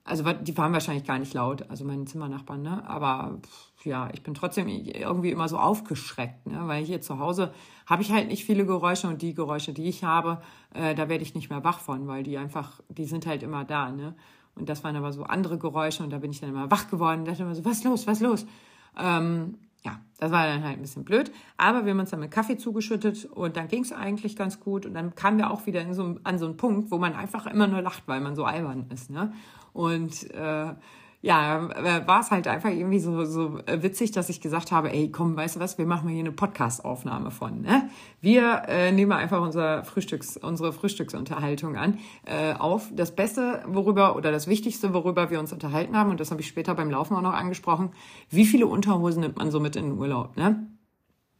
Also die waren wahrscheinlich gar nicht laut, also meine Zimmernachbarn, ne? Aber ja, ich bin trotzdem irgendwie immer so aufgeschreckt, ne? weil hier zu Hause habe ich halt nicht viele Geräusche und die Geräusche, die ich habe, äh, da werde ich nicht mehr wach von, weil die einfach, die sind halt immer da, ne? Und das waren aber so andere Geräusche und da bin ich dann immer wach geworden und dachte immer so, was los, was los? Ähm, ja, das war dann halt ein bisschen blöd. Aber wir haben uns dann mit Kaffee zugeschüttet und dann ging es eigentlich ganz gut. Und dann kamen wir auch wieder in so, an so einen Punkt, wo man einfach immer nur lacht, weil man so albern ist. Ne? Und äh, ja, äh, war es halt einfach irgendwie so, so witzig, dass ich gesagt habe, ey, komm, weißt du was, wir machen hier eine Podcast-Aufnahme von. Ne? Wir äh, nehmen einfach unser Frühstücks, unsere Frühstücksunterhaltung an, äh, auf. Das Beste, worüber, oder das Wichtigste, worüber wir uns unterhalten haben, und das habe ich später beim Laufen auch noch angesprochen, wie viele Unterhosen nimmt man so mit in den Urlaub? Ne?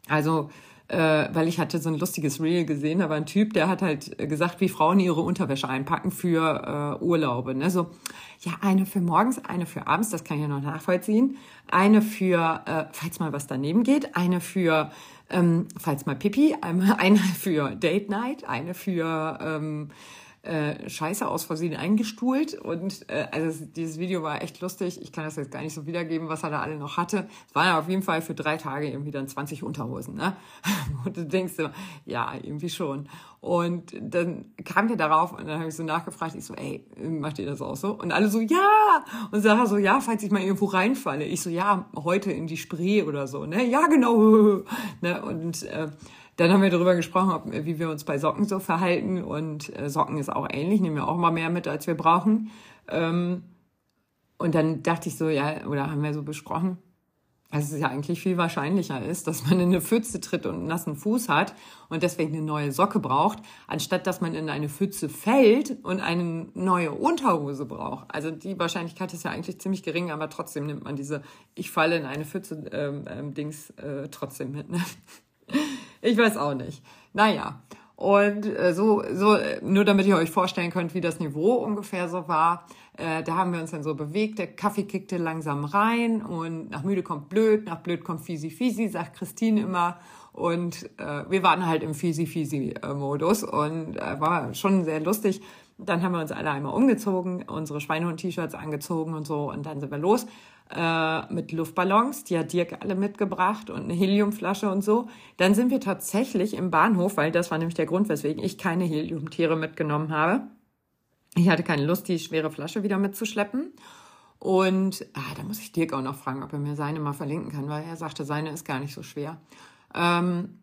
Also äh, weil ich hatte so ein lustiges Reel gesehen, da war ein Typ, der hat halt gesagt, wie Frauen ihre Unterwäsche einpacken für äh, Urlaube. Ne? So, ja, eine für morgens, eine für abends, das kann ich ja noch nachvollziehen. Eine für, äh, falls mal was daneben geht, eine für, ähm, falls mal Pipi, [LAUGHS] eine für Date Night, eine für ähm, äh, Scheiße aus Versehen eingestuhlt. Und äh, also dieses Video war echt lustig. Ich kann das jetzt gar nicht so wiedergeben, was er da alle noch hatte. Es waren auf jeden Fall für drei Tage irgendwie dann 20 Unterhosen. Ne? [LAUGHS] Und du denkst so, ja, irgendwie schon. Und dann kam wir darauf und dann habe ich so nachgefragt, ich so, ey, macht ihr das auch so? Und alle so, ja! Und Sarah so, ja, falls ich mal irgendwo reinfalle. Ich so, ja, heute in die Spree oder so, ne? Ja, genau. [LAUGHS] ne? Und äh, dann haben wir darüber gesprochen, ob, wie wir uns bei Socken so verhalten. Und äh, Socken ist auch ähnlich, nehmen wir auch mal mehr mit, als wir brauchen. Ähm, und dann dachte ich so, ja, oder haben wir so besprochen, dass es ja eigentlich viel wahrscheinlicher ist, dass man in eine Pfütze tritt und einen nassen Fuß hat und deswegen eine neue Socke braucht, anstatt dass man in eine Pfütze fällt und eine neue Unterhose braucht. Also die Wahrscheinlichkeit ist ja eigentlich ziemlich gering, aber trotzdem nimmt man diese Ich falle in eine Pfütze ähm, ähm, Dings äh, trotzdem mit. Ne? Ich weiß auch nicht. Naja. Und äh, so, so, nur damit ihr euch vorstellen könnt, wie das Niveau ungefähr so war. Äh, da haben wir uns dann so bewegt. Der Kaffee kickte langsam rein und nach müde kommt blöd, nach blöd kommt fisi fisi, sagt Christine immer. Und äh, wir waren halt im fisi fisi Modus und äh, war schon sehr lustig. Dann haben wir uns alle einmal umgezogen, unsere Schweinehund-T-Shirts angezogen und so und dann sind wir los äh, mit Luftballons, die hat Dirk alle mitgebracht und eine Heliumflasche und so. Dann sind wir tatsächlich im Bahnhof, weil das war nämlich der Grund, weswegen ich keine Heliumtiere mitgenommen habe. Ich hatte keine Lust, die schwere Flasche wieder mitzuschleppen. Und ah, da muss ich Dirk auch noch fragen, ob er mir seine mal verlinken kann, weil er sagte, seine ist gar nicht so schwer. Ähm,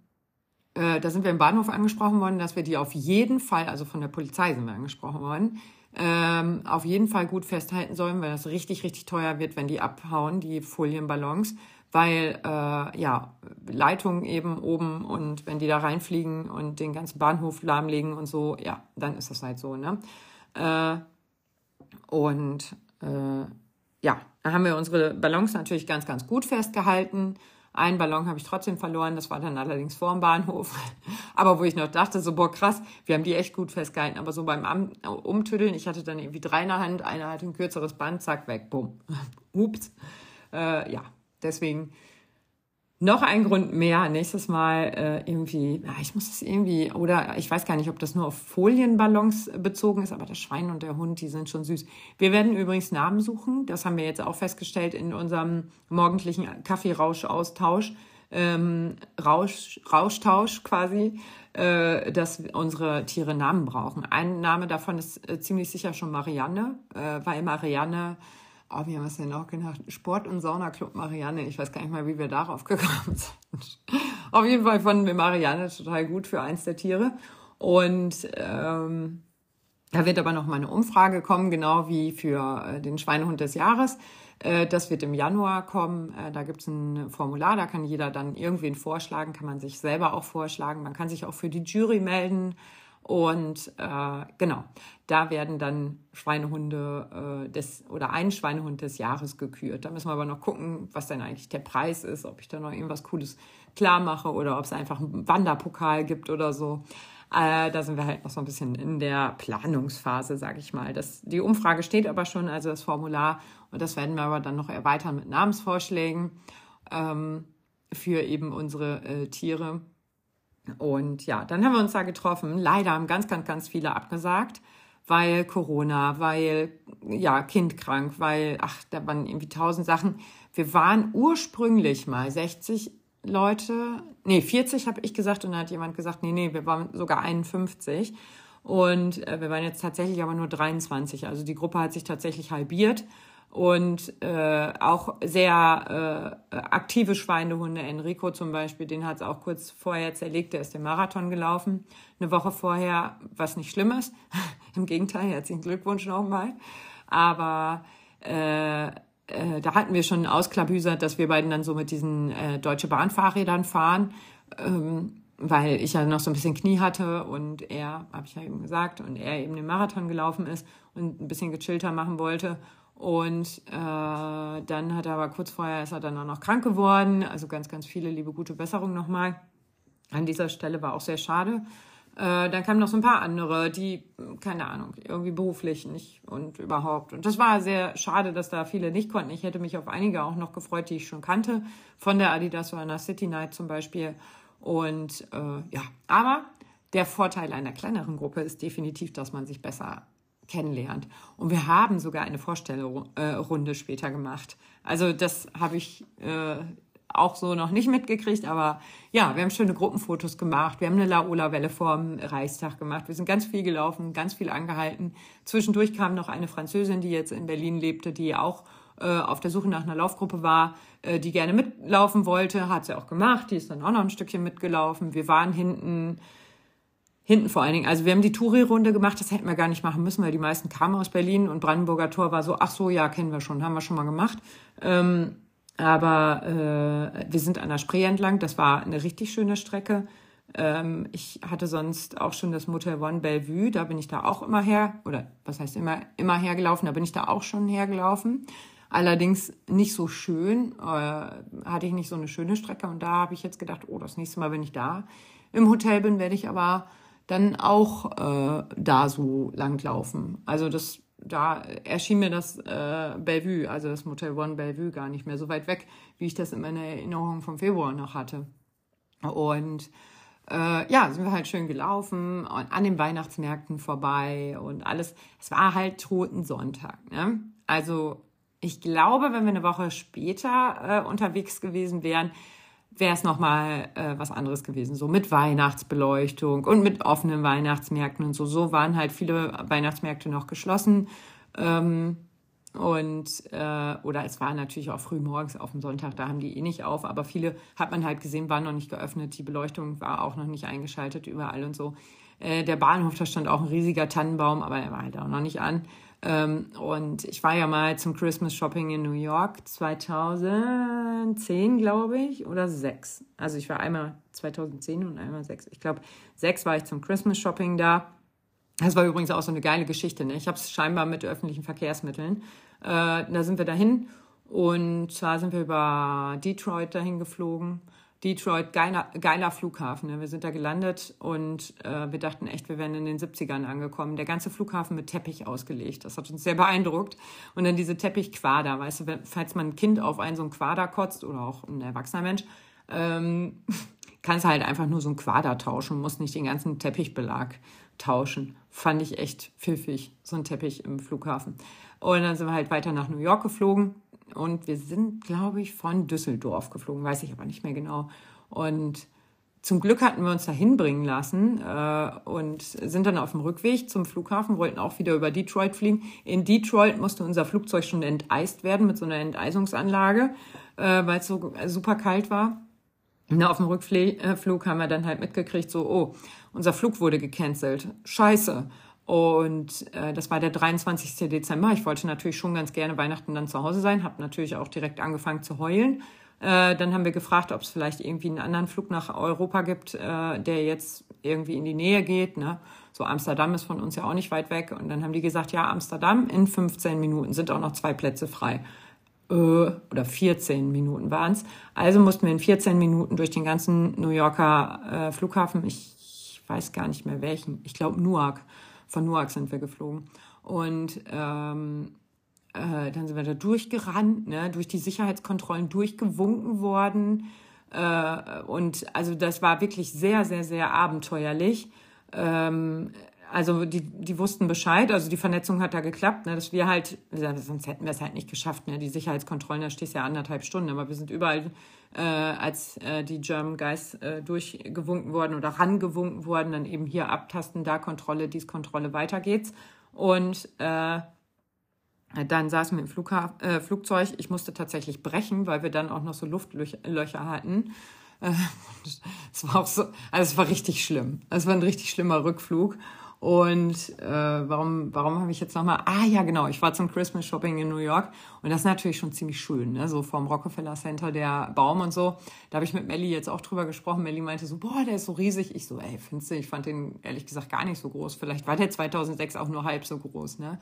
äh, da sind wir im Bahnhof angesprochen worden, dass wir die auf jeden Fall, also von der Polizei sind wir angesprochen worden, ähm, auf jeden Fall gut festhalten sollen, weil das richtig, richtig teuer wird, wenn die abhauen, die Folienballons, weil äh, ja Leitungen eben oben und wenn die da reinfliegen und den ganzen Bahnhof lahmlegen und so, ja, dann ist das halt so, ne? Äh, und äh, ja, da haben wir unsere Ballons natürlich ganz, ganz gut festgehalten. Einen Ballon habe ich trotzdem verloren, das war dann allerdings vor dem Bahnhof. [LAUGHS] Aber wo ich noch dachte, so, boah, krass, wir haben die echt gut festgehalten. Aber so beim Umtüddeln, ich hatte dann irgendwie drei in der Hand, einer hatte ein kürzeres Band, zack, weg, bumm. [LAUGHS] Ups. Äh, ja, deswegen noch ein Grund mehr, nächstes Mal äh, irgendwie, ja, ich muss es irgendwie, oder ich weiß gar nicht, ob das nur auf Folienballons bezogen ist, aber das Schwein und der Hund, die sind schon süß. Wir werden übrigens Namen suchen, das haben wir jetzt auch festgestellt in unserem morgendlichen Kaffeerausch-Austausch, ähm, Rausch, Rauschtausch quasi, äh, dass unsere Tiere Namen brauchen. Ein Name davon ist äh, ziemlich sicher schon Marianne, äh, weil Marianne oh, wie haben wir es denn auch genannt? Sport- und Saunaclub Marianne. Ich weiß gar nicht mal, wie wir darauf gekommen sind. Auf jeden Fall fanden wir Marianne total gut für eins der Tiere. Und ähm, da wird aber noch mal eine Umfrage kommen, genau wie für äh, den Schweinehund des Jahres. Äh, das wird im Januar kommen. Äh, da gibt es ein Formular, da kann jeder dann irgendwen vorschlagen, kann man sich selber auch vorschlagen. Man kann sich auch für die Jury melden. Und äh, genau, da werden dann Schweinehunde äh, des oder ein Schweinehund des Jahres gekürt. Da müssen wir aber noch gucken, was denn eigentlich der Preis ist, ob ich da noch irgendwas Cooles klar mache oder ob es einfach einen Wanderpokal gibt oder so. Äh, da sind wir halt noch so ein bisschen in der Planungsphase, sage ich mal. Das, die Umfrage steht aber schon, also das Formular, und das werden wir aber dann noch erweitern mit Namensvorschlägen ähm, für eben unsere äh, Tiere. Und ja, dann haben wir uns da getroffen. Leider haben ganz, ganz, ganz viele abgesagt, weil Corona, weil ja, Kind krank, weil, ach, da waren irgendwie tausend Sachen. Wir waren ursprünglich mal 60 Leute, nee, 40 habe ich gesagt und dann hat jemand gesagt, nee, nee, wir waren sogar 51. Und äh, wir waren jetzt tatsächlich aber nur 23. Also die Gruppe hat sich tatsächlich halbiert und äh, auch sehr äh, aktive Schweinehunde. Enrico zum Beispiel, den hat es auch kurz vorher zerlegt, der ist den Marathon gelaufen, eine Woche vorher, was nicht schlimm ist. [LAUGHS] Im Gegenteil, herzlichen Glückwunsch nochmal. Aber äh, äh, da hatten wir schon ausklabüsert, dass wir beiden dann so mit diesen äh, Deutsche Bahn-Fahrrädern fahren. Ähm, weil ich ja noch so ein bisschen Knie hatte und er, habe ich ja eben gesagt, und er eben den Marathon gelaufen ist und ein bisschen gechillter machen wollte. Und äh, dann hat er aber kurz vorher ist er dann auch noch krank geworden. Also ganz, ganz viele liebe gute Besserung nochmal. An dieser Stelle war auch sehr schade. Äh, dann kamen noch so ein paar andere, die, keine Ahnung, irgendwie beruflich nicht und überhaupt. Und das war sehr schade, dass da viele nicht konnten. Ich hätte mich auf einige auch noch gefreut, die ich schon kannte. Von der Adidas Runner City Night zum Beispiel. Und äh, ja, aber der Vorteil einer kleineren Gruppe ist definitiv, dass man sich besser kennenlernt. Und wir haben sogar eine Vorstellrunde später gemacht. Also das habe ich äh, auch so noch nicht mitgekriegt, aber ja, wir haben schöne Gruppenfotos gemacht. Wir haben eine Laola-Welle vorm Reichstag gemacht. Wir sind ganz viel gelaufen, ganz viel angehalten. Zwischendurch kam noch eine Französin, die jetzt in Berlin lebte, die auch äh, auf der Suche nach einer Laufgruppe war, äh, die gerne mitlaufen wollte. Hat sie auch gemacht. Die ist dann auch noch ein Stückchen mitgelaufen. Wir waren hinten Hinten vor allen Dingen. Also wir haben die Touri-Runde gemacht, das hätten wir gar nicht machen müssen, weil die meisten kamen aus Berlin und Brandenburger Tor war so, ach so, ja, kennen wir schon, haben wir schon mal gemacht. Ähm, aber äh, wir sind an der Spree entlang, das war eine richtig schöne Strecke. Ähm, ich hatte sonst auch schon das Motel One Bellevue, da bin ich da auch immer her, oder was heißt immer, immer hergelaufen, da bin ich da auch schon hergelaufen. Allerdings nicht so schön, äh, hatte ich nicht so eine schöne Strecke und da habe ich jetzt gedacht, oh, das nächste Mal, wenn ich da im Hotel bin, werde ich aber dann auch äh, da so langlaufen. Also das, da erschien mir das äh, Bellevue, also das Motel One Bellevue gar nicht mehr so weit weg, wie ich das in meiner Erinnerung vom Februar noch hatte. Und äh, ja, sind wir halt schön gelaufen und an den Weihnachtsmärkten vorbei und alles. Es war halt Toten Sonntag. Ne? Also ich glaube, wenn wir eine Woche später äh, unterwegs gewesen wären, wäre es nochmal äh, was anderes gewesen. So mit Weihnachtsbeleuchtung und mit offenen Weihnachtsmärkten und so. So waren halt viele Weihnachtsmärkte noch geschlossen. Ähm, und äh, oder es war natürlich auch früh morgens auf dem Sonntag, da haben die eh nicht auf, aber viele hat man halt gesehen, waren noch nicht geöffnet. Die Beleuchtung war auch noch nicht eingeschaltet überall und so. Äh, der Bahnhof, da stand auch ein riesiger Tannenbaum, aber er war halt auch noch nicht an. Ähm, und ich war ja mal zum Christmas Shopping in New York 2010, glaube ich, oder sechs. Also ich war einmal 2010 und einmal sechs. Ich glaube, sechs war ich zum Christmas Shopping da. Das war übrigens auch so eine geile Geschichte. Ne? Ich habe es scheinbar mit öffentlichen Verkehrsmitteln. Äh, da sind wir dahin und zwar sind wir über Detroit dahin geflogen Detroit, geiler, geiler Flughafen. Ne? Wir sind da gelandet und äh, wir dachten echt, wir wären in den 70ern angekommen. Der ganze Flughafen mit Teppich ausgelegt. Das hat uns sehr beeindruckt. Und dann diese Teppichquader, weißt du, falls man ein Kind auf einen so einen Quader kotzt oder auch ein erwachsener Mensch, ähm, [LAUGHS] kannst halt einfach nur so ein Quader tauschen, musst nicht den ganzen Teppichbelag tauschen. Fand ich echt pfiffig, so ein Teppich im Flughafen. Und dann sind wir halt weiter nach New York geflogen und wir sind, glaube ich, von Düsseldorf geflogen, weiß ich aber nicht mehr genau. Und zum Glück hatten wir uns da hinbringen lassen äh, und sind dann auf dem Rückweg zum Flughafen, wollten auch wieder über Detroit fliegen. In Detroit musste unser Flugzeug schon enteist werden mit so einer Enteisungsanlage, äh, weil es so super kalt war. Und auf dem Rückflug äh, haben wir dann halt mitgekriegt, so, oh, unser Flug wurde gecancelt. Scheiße. Und äh, das war der 23. Dezember. Ich wollte natürlich schon ganz gerne Weihnachten dann zu Hause sein, habe natürlich auch direkt angefangen zu heulen. Äh, dann haben wir gefragt, ob es vielleicht irgendwie einen anderen Flug nach Europa gibt, äh, der jetzt irgendwie in die Nähe geht. Ne? So Amsterdam ist von uns ja auch nicht weit weg. Und dann haben die gesagt, ja, Amsterdam in 15 Minuten sind auch noch zwei Plätze frei. Äh, oder 14 Minuten waren es. Also mussten wir in 14 Minuten durch den ganzen New Yorker äh, Flughafen, ich, ich weiß gar nicht mehr welchen, ich glaube Newark, von Newark sind wir geflogen. Und ähm, äh, dann sind wir da durchgerannt, ne, durch die Sicherheitskontrollen durchgewunken worden. Äh, und also das war wirklich sehr, sehr, sehr abenteuerlich. Ähm, also die, die wussten Bescheid, also die Vernetzung hat da geklappt, ne, dass wir halt, sonst hätten wir es halt nicht geschafft, ne, die Sicherheitskontrollen, da stehst du ja anderthalb Stunden, aber wir sind überall äh, als äh, die German Guys äh, durchgewunken worden oder rangewunken worden, dann eben hier abtasten, da Kontrolle, dies Kontrolle, weiter geht's. Und äh, dann saßen wir im Flugha äh, Flugzeug. Ich musste tatsächlich brechen, weil wir dann auch noch so Luftlöcher hatten. Äh, [LAUGHS] es war auch so, also es war richtig schlimm. Es war ein richtig schlimmer Rückflug. Und äh, warum, warum habe ich jetzt nochmal? Ah ja, genau, ich war zum Christmas Shopping in New York und das ist natürlich schon ziemlich schön, ne? so vom Rockefeller Center, der Baum und so. Da habe ich mit Melly jetzt auch drüber gesprochen. Melly meinte so, boah, der ist so riesig. Ich so, ey, findest du, ich fand den ehrlich gesagt gar nicht so groß. Vielleicht war der 2006 auch nur halb so groß, ne?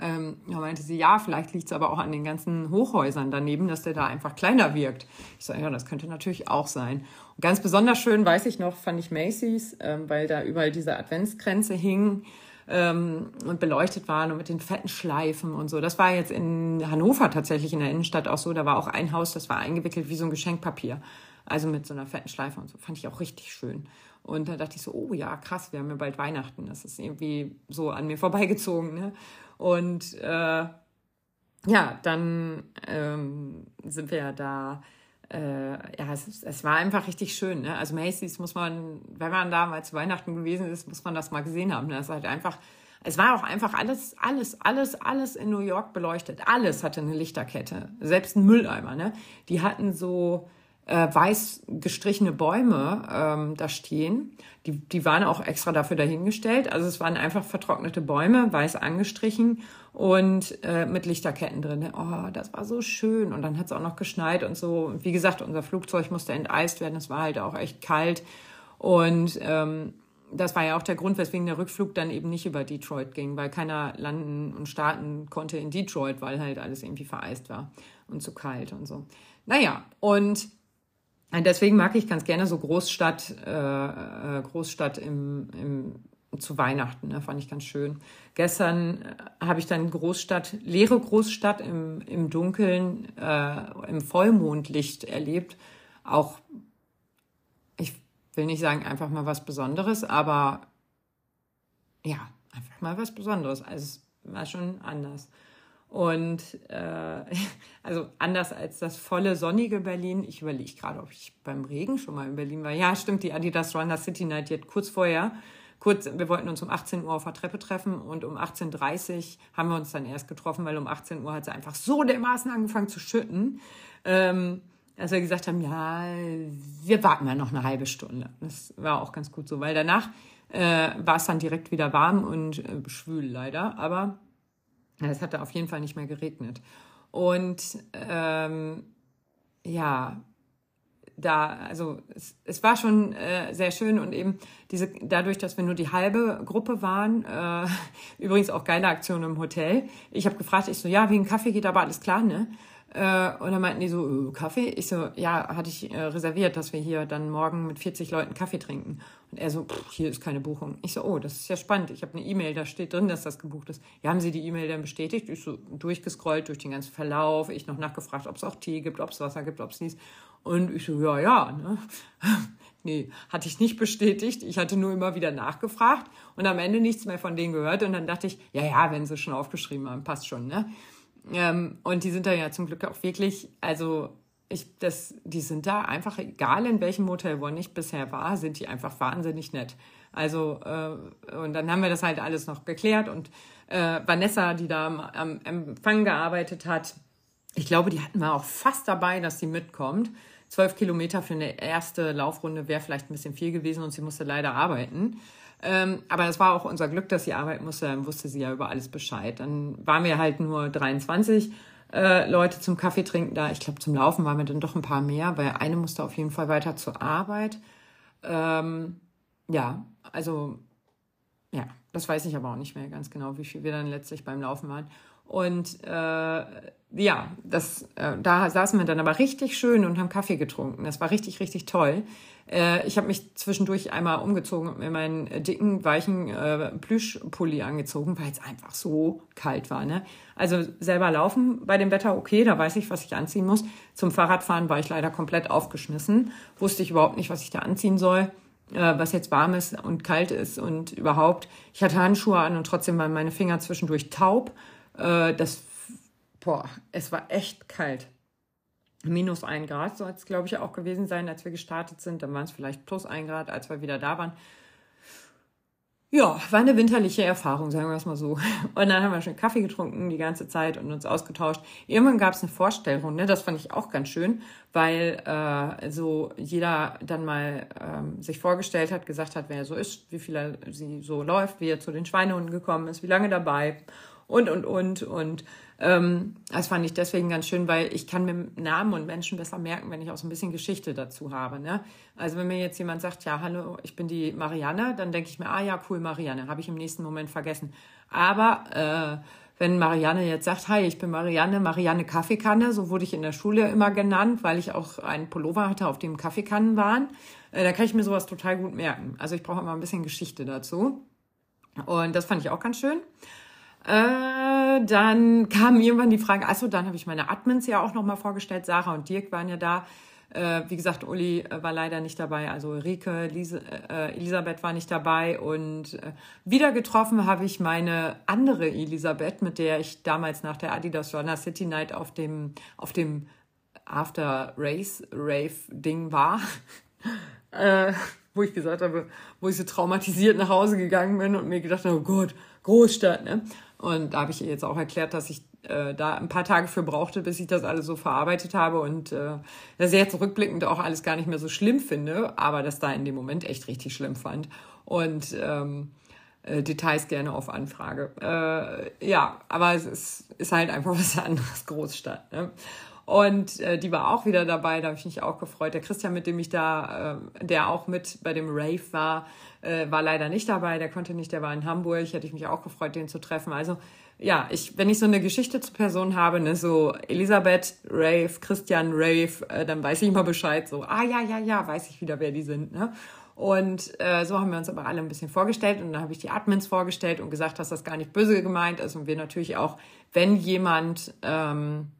Ähm, da meinte sie, ja, vielleicht liegt es aber auch an den ganzen Hochhäusern daneben, dass der da einfach kleiner wirkt. Ich so, ja, das könnte natürlich auch sein. Und ganz besonders schön, weiß ich noch, fand ich Macy's, ähm, weil da überall diese Adventskränze hingen ähm, und beleuchtet waren und mit den fetten Schleifen und so. Das war jetzt in Hannover tatsächlich in der Innenstadt auch so. Da war auch ein Haus, das war eingewickelt wie so ein Geschenkpapier. Also mit so einer fetten Schleife und so. Fand ich auch richtig schön. Und da dachte ich so, oh ja, krass, wir haben ja bald Weihnachten. Das ist irgendwie so an mir vorbeigezogen. Ne? Und äh, ja, dann ähm, sind wir ja da. Äh, ja, es, es war einfach richtig schön. Ne? Also Macy's muss man, wenn man da mal zu Weihnachten gewesen ist, muss man das mal gesehen haben. Das ist halt einfach, es war auch einfach alles, alles, alles, alles in New York beleuchtet. Alles hatte eine Lichterkette. Selbst ein Mülleimer. Ne? Die hatten so äh, weiß gestrichene Bäume ähm, da stehen. Die, die waren auch extra dafür dahingestellt. Also es waren einfach vertrocknete Bäume, weiß angestrichen und äh, mit Lichterketten drin. Oh, das war so schön. Und dann hat es auch noch geschneit und so. Wie gesagt, unser Flugzeug musste enteist werden. Es war halt auch echt kalt. Und ähm, das war ja auch der Grund, weswegen der Rückflug dann eben nicht über Detroit ging, weil keiner landen und starten konnte in Detroit, weil halt alles irgendwie vereist war und zu kalt und so. Naja, und Deswegen mag ich ganz gerne so Großstadt, äh, äh, Großstadt im, im, zu Weihnachten, ne, fand ich ganz schön. Gestern äh, habe ich dann Großstadt, leere Großstadt im, im Dunkeln, äh, im Vollmondlicht erlebt. Auch, ich will nicht sagen einfach mal was Besonderes, aber ja, einfach mal was Besonderes. Also es war schon anders. Und äh, [LAUGHS] also anders als das volle sonnige Berlin. Ich überlege gerade, ob ich beim Regen schon mal in Berlin war. Ja, stimmt, die Adidas Runner City Night jetzt kurz vorher. Kurz, wir wollten uns um 18 Uhr auf der Treppe treffen und um 18.30 Uhr haben wir uns dann erst getroffen, weil um 18 Uhr hat es einfach so dermaßen angefangen zu schütten, ähm, dass wir gesagt haben, ja, wir warten mal noch eine halbe Stunde. Das war auch ganz gut so, weil danach äh, war es dann direkt wieder warm und äh, schwül leider, aber es hatte auf jeden Fall nicht mehr geregnet. Und ähm, ja, da, also es, es war schon äh, sehr schön und eben diese, dadurch, dass wir nur die halbe Gruppe waren, äh, [LAUGHS] übrigens auch geile Aktion im Hotel. Ich habe gefragt, ich so, ja, wegen Kaffee geht aber alles klar, ne? Äh, und dann meinten die so, äh, Kaffee? Ich so, ja, hatte ich äh, reserviert, dass wir hier dann morgen mit 40 Leuten Kaffee trinken. Und er so, hier ist keine Buchung. Ich so, oh, das ist ja spannend. Ich habe eine E-Mail, da steht drin, dass das gebucht ist. Ja, haben Sie die E-Mail dann bestätigt? Ich so durchgescrollt durch den ganzen Verlauf. Ich noch nachgefragt, ob es auch Tee gibt, ob es Wasser gibt, ob es dies. Und ich so, ja, ja. Ne? [LAUGHS] nee, hatte ich nicht bestätigt. Ich hatte nur immer wieder nachgefragt und am Ende nichts mehr von denen gehört. Und dann dachte ich, ja, ja, wenn sie schon aufgeschrieben haben, passt schon. Ne? Ähm, und die sind da ja zum Glück auch wirklich, also ich, das, die sind da einfach, egal in welchem Hotel, wo ich bisher war, sind die einfach wahnsinnig nett. Also, äh, und dann haben wir das halt alles noch geklärt und äh, Vanessa, die da am, am Empfang gearbeitet hat, ich glaube, die hatten wir auch fast dabei, dass sie mitkommt. Zwölf Kilometer für eine erste Laufrunde wäre vielleicht ein bisschen viel gewesen und sie musste leider arbeiten. Ähm, aber das war auch unser Glück, dass sie arbeiten musste. Dann wusste sie ja über alles Bescheid. Dann waren wir halt nur 23 äh, Leute zum Kaffee trinken da. Ich glaube, zum Laufen waren wir dann doch ein paar mehr, weil eine musste auf jeden Fall weiter zur Arbeit. Ähm, ja, also ja, das weiß ich aber auch nicht mehr ganz genau, wie viel wir dann letztlich beim Laufen waren. Und äh, ja, das, äh, da saßen wir dann aber richtig schön und haben Kaffee getrunken. Das war richtig, richtig toll. Äh, ich habe mich zwischendurch einmal umgezogen und mir meinen dicken, weichen äh, Plüschpulli angezogen, weil es einfach so kalt war. Ne? Also selber laufen bei dem Wetter okay, da weiß ich, was ich anziehen muss. Zum Fahrradfahren war ich leider komplett aufgeschmissen. Wusste ich überhaupt nicht, was ich da anziehen soll äh, was jetzt warm ist und kalt ist und überhaupt. Ich hatte Handschuhe an und trotzdem waren meine Finger zwischendurch taub. Äh, das, boah, es war echt kalt. Minus ein Grad soll es, glaube ich, auch gewesen sein, als wir gestartet sind. Dann waren es vielleicht plus ein Grad, als wir wieder da waren. Ja, war eine winterliche Erfahrung, sagen wir es mal so. Und dann haben wir schon Kaffee getrunken die ganze Zeit und uns ausgetauscht. Irgendwann gab es eine Vorstellrunde, das fand ich auch ganz schön, weil äh, so jeder dann mal ähm, sich vorgestellt hat, gesagt hat, wer er so ist, wie viel er sie so läuft, wie er zu den Schweinehunden gekommen ist, wie lange dabei und, und, und. Und ähm, das fand ich deswegen ganz schön, weil ich kann mir Namen und Menschen besser merken, wenn ich auch so ein bisschen Geschichte dazu habe. Ne? Also wenn mir jetzt jemand sagt, ja, hallo, ich bin die Marianne, dann denke ich mir, ah ja, cool, Marianne, habe ich im nächsten Moment vergessen. Aber äh, wenn Marianne jetzt sagt, hi, ich bin Marianne, Marianne Kaffeekanne, so wurde ich in der Schule immer genannt, weil ich auch einen Pullover hatte, auf dem Kaffeekannen waren, äh, da kann ich mir sowas total gut merken. Also ich brauche immer ein bisschen Geschichte dazu. Und das fand ich auch ganz schön. Äh, dann kam irgendwann die Frage, achso, dann habe ich meine Admins ja auch nochmal vorgestellt. Sarah und Dirk waren ja da. Äh, wie gesagt, Uli äh, war leider nicht dabei, also Rike, Lise, äh, Elisabeth war nicht dabei und äh, wieder getroffen habe ich meine andere Elisabeth, mit der ich damals nach der Adidas Runner City Night auf dem, auf dem After Race Rave Ding war. [LAUGHS] äh, wo ich gesagt habe, wo ich so traumatisiert nach Hause gegangen bin und mir gedacht habe, oh Gott, Großstadt, ne? Und da habe ich ihr jetzt auch erklärt, dass ich äh, da ein paar Tage für brauchte, bis ich das alles so verarbeitet habe und äh, dass ich jetzt rückblickend auch alles gar nicht mehr so schlimm finde, aber das da in dem Moment echt richtig schlimm fand. Und ähm, äh, Details gerne auf Anfrage. Äh, ja, aber es ist, ist halt einfach [LAUGHS] was anderes, Großstadt. Ne? Und äh, die war auch wieder dabei, da habe ich mich auch gefreut. Der Christian, mit dem ich da, äh, der auch mit bei dem Rave war, äh, war leider nicht dabei, der konnte nicht, der war in Hamburg, hätte ich mich auch gefreut, den zu treffen. Also ja, ich, wenn ich so eine Geschichte zu Personen habe, ne, so Elisabeth Rave, Christian Rave, äh, dann weiß ich immer Bescheid, so, ah ja, ja, ja, weiß ich wieder, wer die sind. Ne? Und äh, so haben wir uns aber alle ein bisschen vorgestellt und dann habe ich die Admins vorgestellt und gesagt, dass das gar nicht böse gemeint ist und wir natürlich auch, wenn jemand ähm,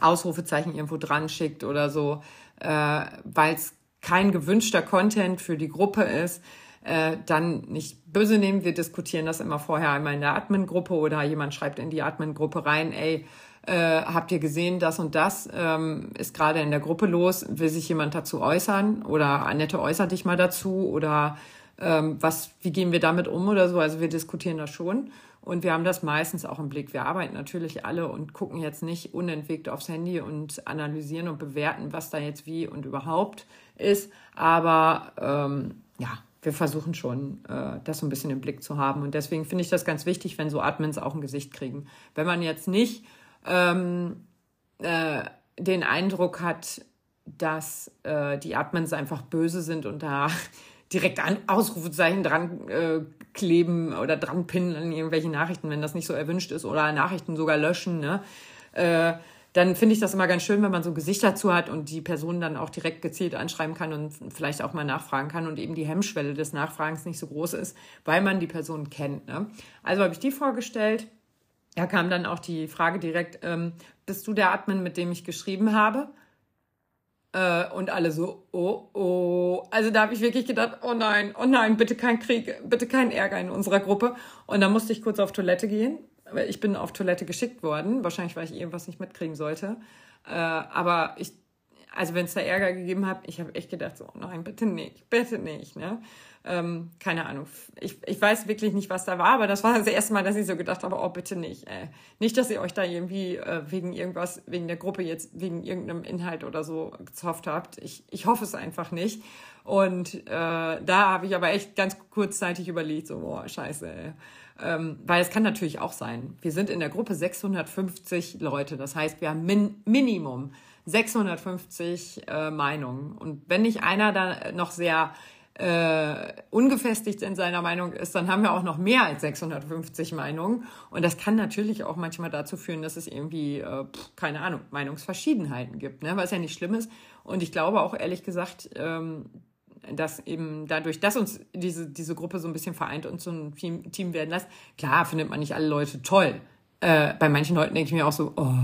Ausrufezeichen irgendwo dran schickt oder so, äh, weil es kein gewünschter Content für die Gruppe ist, äh, dann nicht böse nehmen. Wir diskutieren das immer vorher einmal in der Admin-Gruppe oder jemand schreibt in die Admin-Gruppe rein, ey, äh, habt ihr gesehen, das und das ähm, ist gerade in der Gruppe los, will sich jemand dazu äußern oder Annette äußert dich mal dazu oder ähm, was, wie gehen wir damit um oder so. Also wir diskutieren das schon und wir haben das meistens auch im Blick. Wir arbeiten natürlich alle und gucken jetzt nicht unentwegt aufs Handy und analysieren und bewerten, was da jetzt wie und überhaupt ist. Aber ähm, ja, wir versuchen schon, äh, das so ein bisschen im Blick zu haben. Und deswegen finde ich das ganz wichtig, wenn so Admins auch ein Gesicht kriegen. Wenn man jetzt nicht ähm, äh, den Eindruck hat, dass äh, die Admins einfach böse sind und da [LAUGHS] direkt an Ausrufezeichen dran äh, kleben oder dran pinnen an irgendwelche Nachrichten, wenn das nicht so erwünscht ist oder Nachrichten sogar löschen, ne? Dann finde ich das immer ganz schön, wenn man so Gesichter dazu hat und die Person dann auch direkt gezielt anschreiben kann und vielleicht auch mal nachfragen kann und eben die Hemmschwelle des Nachfragens nicht so groß ist, weil man die Person kennt. Ne? Also habe ich die vorgestellt. Da kam dann auch die Frage direkt, ähm, bist du der Admin, mit dem ich geschrieben habe? Äh, und alle so, oh, oh. Also da habe ich wirklich gedacht, oh nein, oh nein, bitte kein Krieg, bitte kein Ärger in unserer Gruppe. Und dann musste ich kurz auf Toilette gehen ich bin auf Toilette geschickt worden, wahrscheinlich, weil ich irgendwas nicht mitkriegen sollte. Äh, aber ich, also wenn es da Ärger gegeben hat, ich habe echt gedacht, so, nein, bitte nicht, bitte nicht. Ne? Ähm, keine Ahnung. Ich, ich weiß wirklich nicht, was da war, aber das war das erste Mal, dass ich so gedacht habe, oh, bitte nicht. Äh, nicht, dass ihr euch da irgendwie äh, wegen irgendwas, wegen der Gruppe jetzt, wegen irgendeinem Inhalt oder so gezofft habt. Ich, ich hoffe es einfach nicht. Und äh, da habe ich aber echt ganz kurzzeitig überlegt, so, boah, scheiße, ey ähm, weil es kann natürlich auch sein. Wir sind in der Gruppe 650 Leute. Das heißt, wir haben min Minimum 650 äh, Meinungen. Und wenn nicht einer da noch sehr äh, ungefestigt in seiner Meinung ist, dann haben wir auch noch mehr als 650 Meinungen. Und das kann natürlich auch manchmal dazu führen, dass es irgendwie, äh, keine Ahnung, Meinungsverschiedenheiten gibt, ne? was ja nicht schlimm ist. Und ich glaube auch ehrlich gesagt, ähm, dass eben dadurch, dass uns diese, diese Gruppe so ein bisschen vereint und so ein Team, Team werden lässt, klar findet man nicht alle Leute toll. Äh, bei manchen Leuten denke ich mir auch so, oh,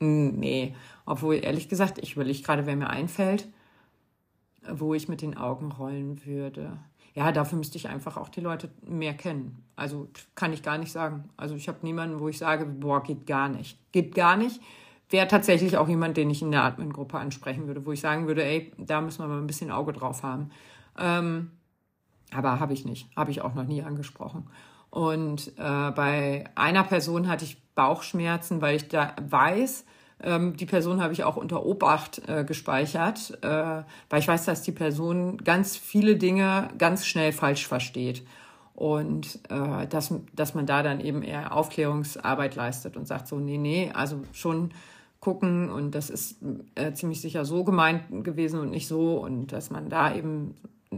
nee. Obwohl, ehrlich gesagt, ich überlege gerade, wer mir einfällt wo ich mit den Augen rollen würde. Ja, dafür müsste ich einfach auch die Leute mehr kennen. Also kann ich gar nicht sagen. Also ich habe niemanden, wo ich sage, boah, geht gar nicht. Geht gar nicht. Wäre tatsächlich auch jemand, den ich in der Admin-Gruppe ansprechen würde, wo ich sagen würde, ey, da müssen wir mal ein bisschen Auge drauf haben. Ähm, aber habe ich nicht. Habe ich auch noch nie angesprochen. Und äh, bei einer Person hatte ich Bauchschmerzen, weil ich da weiß, ähm, die Person habe ich auch unter Obacht äh, gespeichert, äh, weil ich weiß, dass die Person ganz viele Dinge ganz schnell falsch versteht. Und äh, dass, dass man da dann eben eher Aufklärungsarbeit leistet und sagt so, nee, nee, also schon gucken und das ist äh, ziemlich sicher so gemeint gewesen und nicht so und dass man da eben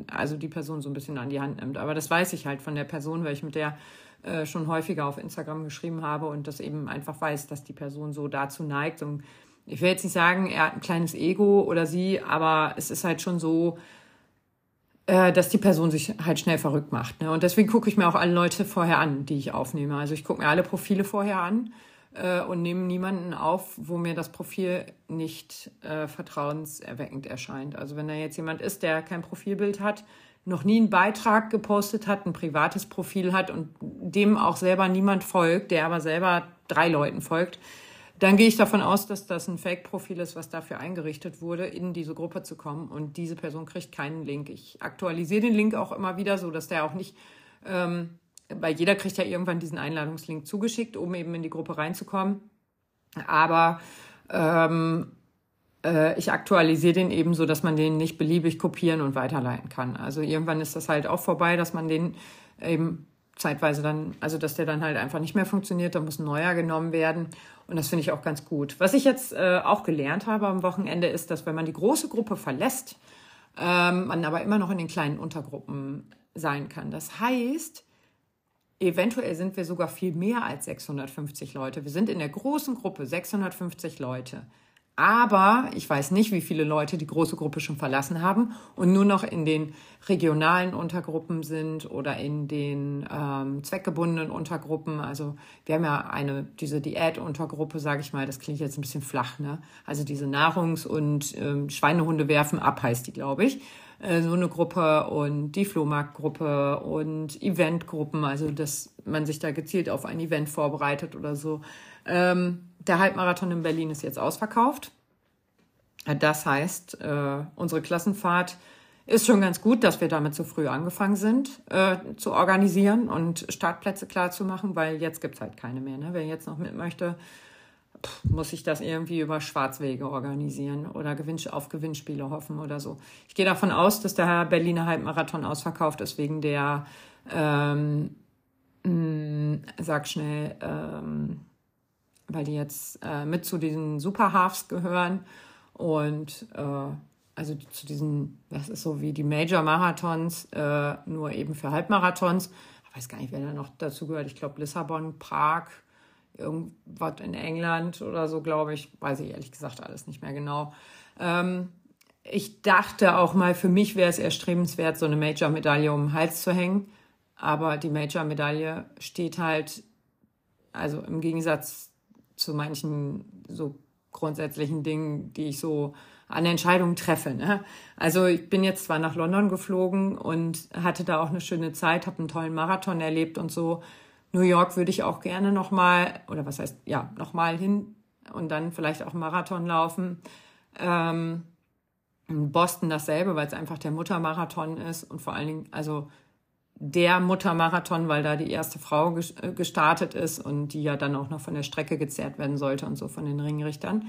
also die Person so ein bisschen an die Hand nimmt. Aber das weiß ich halt von der Person, weil ich mit der äh, schon häufiger auf Instagram geschrieben habe und das eben einfach weiß, dass die Person so dazu neigt. Und ich will jetzt nicht sagen, er hat ein kleines Ego oder sie, aber es ist halt schon so, äh, dass die Person sich halt schnell verrückt macht. Ne? Und deswegen gucke ich mir auch alle Leute vorher an, die ich aufnehme. Also ich gucke mir alle Profile vorher an äh, und nehme niemanden auf, wo mir das Profil nicht äh, vertrauenserweckend erscheint. Also wenn da jetzt jemand ist, der kein Profilbild hat, noch nie einen Beitrag gepostet hat, ein privates Profil hat und dem auch selber niemand folgt, der aber selber drei Leuten folgt, dann gehe ich davon aus, dass das ein Fake-Profil ist, was dafür eingerichtet wurde, in diese Gruppe zu kommen. Und diese Person kriegt keinen Link. Ich aktualisiere den Link auch immer wieder, so dass der auch nicht, ähm, weil jeder kriegt ja irgendwann diesen Einladungslink zugeschickt, um eben in die Gruppe reinzukommen. Aber ähm, äh, ich aktualisiere den eben so, dass man den nicht beliebig kopieren und weiterleiten kann. Also irgendwann ist das halt auch vorbei, dass man den eben zeitweise dann, also dass der dann halt einfach nicht mehr funktioniert, da muss ein neuer genommen werden. Und das finde ich auch ganz gut. Was ich jetzt äh, auch gelernt habe am Wochenende ist, dass wenn man die große Gruppe verlässt, ähm, man aber immer noch in den kleinen Untergruppen sein kann. Das heißt, eventuell sind wir sogar viel mehr als 650 Leute. Wir sind in der großen Gruppe 650 Leute. Aber ich weiß nicht, wie viele Leute die große Gruppe schon verlassen haben und nur noch in den regionalen Untergruppen sind oder in den ähm, zweckgebundenen Untergruppen. Also wir haben ja eine, diese Diät-Untergruppe, sage ich mal, das klingt jetzt ein bisschen flach, ne? Also diese Nahrungs- und ähm, Schweinehunde werfen ab, heißt die, glaube ich. Äh, so eine Gruppe und die Flohmarktgruppe und Eventgruppen, also dass man sich da gezielt auf ein Event vorbereitet oder so. Ähm, der Halbmarathon in Berlin ist jetzt ausverkauft. Das heißt, äh, unsere Klassenfahrt ist schon ganz gut, dass wir damit so früh angefangen sind äh, zu organisieren und Startplätze klar zu machen, weil jetzt gibt's halt keine mehr. Ne? Wer jetzt noch mit möchte, muss ich das irgendwie über Schwarzwege organisieren oder auf Gewinnspiele hoffen oder so. Ich gehe davon aus, dass der Berliner Halbmarathon ausverkauft ist wegen der, ähm, mh, mm, sag schnell, ähm, weil die jetzt äh, mit zu diesen Superhalves gehören und äh, also zu diesen, das ist so wie die Major-Marathons, äh, nur eben für Halbmarathons. Ich weiß gar nicht, wer da noch dazu gehört. Ich glaube Lissabon, Prag, irgendwas in England oder so, glaube ich. Weiß ich ehrlich gesagt alles nicht mehr genau. Ähm, ich dachte auch mal, für mich wäre es erstrebenswert, so eine Major-Medaille um den Hals zu hängen. Aber die Major-Medaille steht halt, also im Gegensatz zu manchen so grundsätzlichen Dingen, die ich so an Entscheidungen treffe. Ne? Also ich bin jetzt zwar nach London geflogen und hatte da auch eine schöne Zeit, habe einen tollen Marathon erlebt und so. New York würde ich auch gerne nochmal, oder was heißt, ja, nochmal hin und dann vielleicht auch Marathon laufen. Ähm, in Boston dasselbe, weil es einfach der Muttermarathon ist und vor allen Dingen, also der Muttermarathon, weil da die erste Frau äh, gestartet ist und die ja dann auch noch von der Strecke gezerrt werden sollte und so von den Ringrichtern.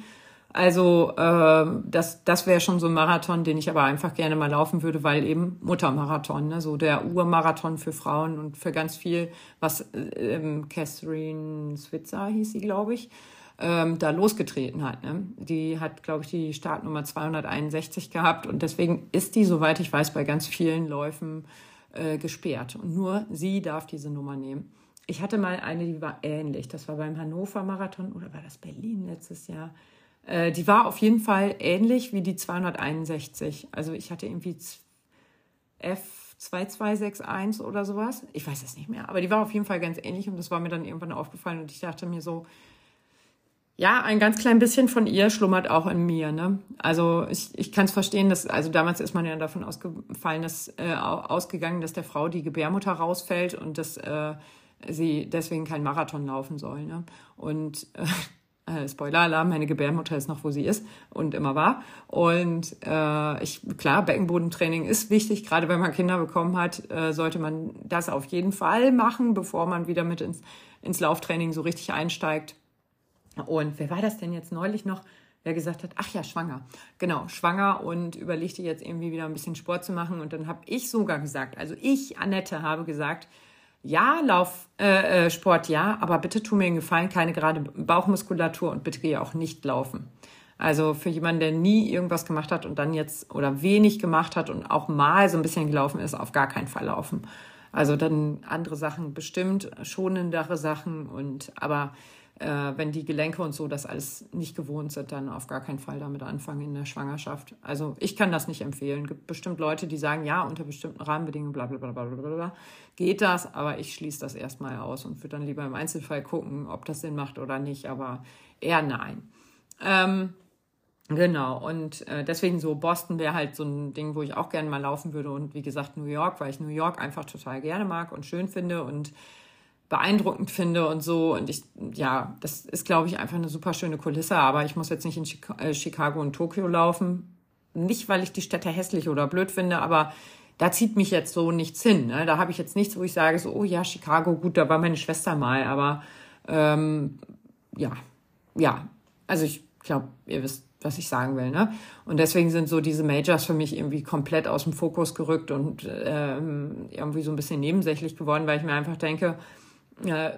Also äh, das, das wäre schon so ein Marathon, den ich aber einfach gerne mal laufen würde, weil eben Muttermarathon, ne? so der Urmarathon für Frauen und für ganz viel, was äh, Catherine Switzer hieß sie, glaube ich, ähm, da losgetreten hat. Ne? Die hat, glaube ich, die Startnummer 261 gehabt und deswegen ist die, soweit ich weiß, bei ganz vielen Läufen äh, gesperrt. Und nur sie darf diese Nummer nehmen. Ich hatte mal eine, die war ähnlich. Das war beim Hannover Marathon oder war das Berlin letztes Jahr? Äh, die war auf jeden Fall ähnlich wie die 261. Also ich hatte irgendwie F2261 oder sowas. Ich weiß es nicht mehr. Aber die war auf jeden Fall ganz ähnlich und das war mir dann irgendwann aufgefallen und ich dachte mir so, ja, ein ganz klein bisschen von ihr schlummert auch in mir. Ne? Also ich, ich kann es verstehen, dass, also damals ist man ja davon ausgefallen, dass, äh, ausgegangen, dass der Frau die Gebärmutter rausfällt und dass äh, sie deswegen keinen Marathon laufen soll. Ne? Und äh, Spoiler-Alarm, meine Gebärmutter ist noch, wo sie ist und immer war. Und äh, ich, klar, Beckenbodentraining ist wichtig, gerade wenn man Kinder bekommen hat, äh, sollte man das auf jeden Fall machen, bevor man wieder mit ins, ins Lauftraining so richtig einsteigt. Und wer war das denn jetzt neulich noch? Wer gesagt hat, ach ja, schwanger. Genau, schwanger und überlegte jetzt irgendwie wieder ein bisschen Sport zu machen. Und dann habe ich sogar gesagt, also ich, Annette, habe gesagt, ja, Lauf, äh, äh, Sport ja, aber bitte tu mir einen Gefallen, keine gerade Bauchmuskulatur und bitte geh auch nicht laufen. Also für jemanden, der nie irgendwas gemacht hat und dann jetzt oder wenig gemacht hat und auch mal so ein bisschen gelaufen ist, auf gar keinen Fall laufen. Also dann andere Sachen bestimmt, schonendere Sachen und aber äh, wenn die Gelenke und so das alles nicht gewohnt sind, dann auf gar keinen Fall damit anfangen in der Schwangerschaft. Also ich kann das nicht empfehlen. Es gibt bestimmt Leute, die sagen, ja, unter bestimmten Rahmenbedingungen, bla bla bla bla bla geht das, aber ich schließe das erstmal aus und würde dann lieber im Einzelfall gucken, ob das Sinn macht oder nicht, aber eher nein. Ähm, Genau, und äh, deswegen so Boston wäre halt so ein Ding, wo ich auch gerne mal laufen würde. Und wie gesagt, New York, weil ich New York einfach total gerne mag und schön finde und beeindruckend finde und so. Und ich, ja, das ist, glaube ich, einfach eine super schöne Kulisse. Aber ich muss jetzt nicht in äh, Chicago und Tokio laufen. Nicht, weil ich die Städte hässlich oder blöd finde, aber da zieht mich jetzt so nichts hin. Ne? Da habe ich jetzt nichts, wo ich sage, so, oh ja, Chicago, gut, da war meine Schwester mal. Aber ähm, ja, ja, also ich glaube, ihr wisst, was ich sagen will. Ne? Und deswegen sind so diese Majors für mich irgendwie komplett aus dem Fokus gerückt und ähm, irgendwie so ein bisschen nebensächlich geworden, weil ich mir einfach denke, äh,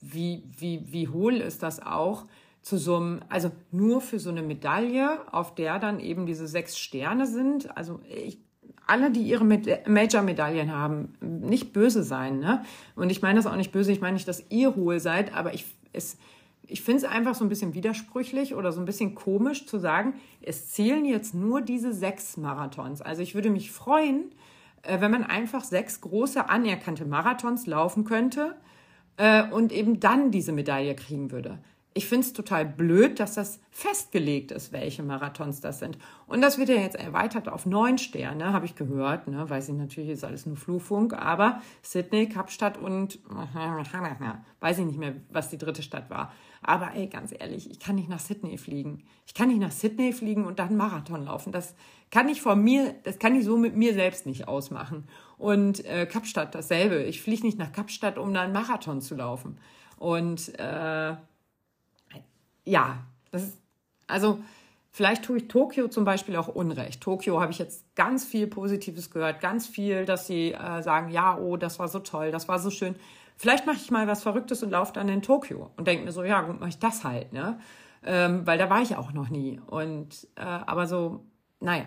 wie, wie, wie hohl ist das auch zu so einem, also nur für so eine Medaille, auf der dann eben diese sechs Sterne sind. Also ich, alle, die ihre Major-Medaillen haben, nicht böse sein. Ne? Und ich meine das auch nicht böse, ich meine nicht, dass ihr hohl seid, aber ich, ich finde es einfach so ein bisschen widersprüchlich oder so ein bisschen komisch zu sagen, es zählen jetzt nur diese sechs Marathons. Also ich würde mich freuen, äh, wenn man einfach sechs große anerkannte Marathons laufen könnte äh, und eben dann diese Medaille kriegen würde. Ich finde es total blöd, dass das festgelegt ist, welche Marathons das sind. Und das wird ja jetzt erweitert auf neun Sterne, habe ich gehört. Ne? Weiß ich natürlich, ist alles nur Flugfunk. Aber Sydney, Kapstadt und [LAUGHS] weiß ich nicht mehr, was die dritte Stadt war. Aber ey, ganz ehrlich, ich kann nicht nach Sydney fliegen. Ich kann nicht nach Sydney fliegen und dann Marathon laufen. Das kann ich von mir, das kann ich so mit mir selbst nicht ausmachen. Und äh, Kapstadt dasselbe. Ich fliege nicht nach Kapstadt, um da einen Marathon zu laufen. Und äh, ja, ist, also vielleicht tue ich Tokio zum Beispiel auch Unrecht. Tokio habe ich jetzt ganz viel Positives gehört, ganz viel, dass sie äh, sagen, ja, oh, das war so toll, das war so schön. Vielleicht mache ich mal was Verrücktes und laufe dann in Tokio und denke mir so, ja, gut, mache ich das halt, ne? Ähm, weil da war ich auch noch nie. Und äh, aber so, naja,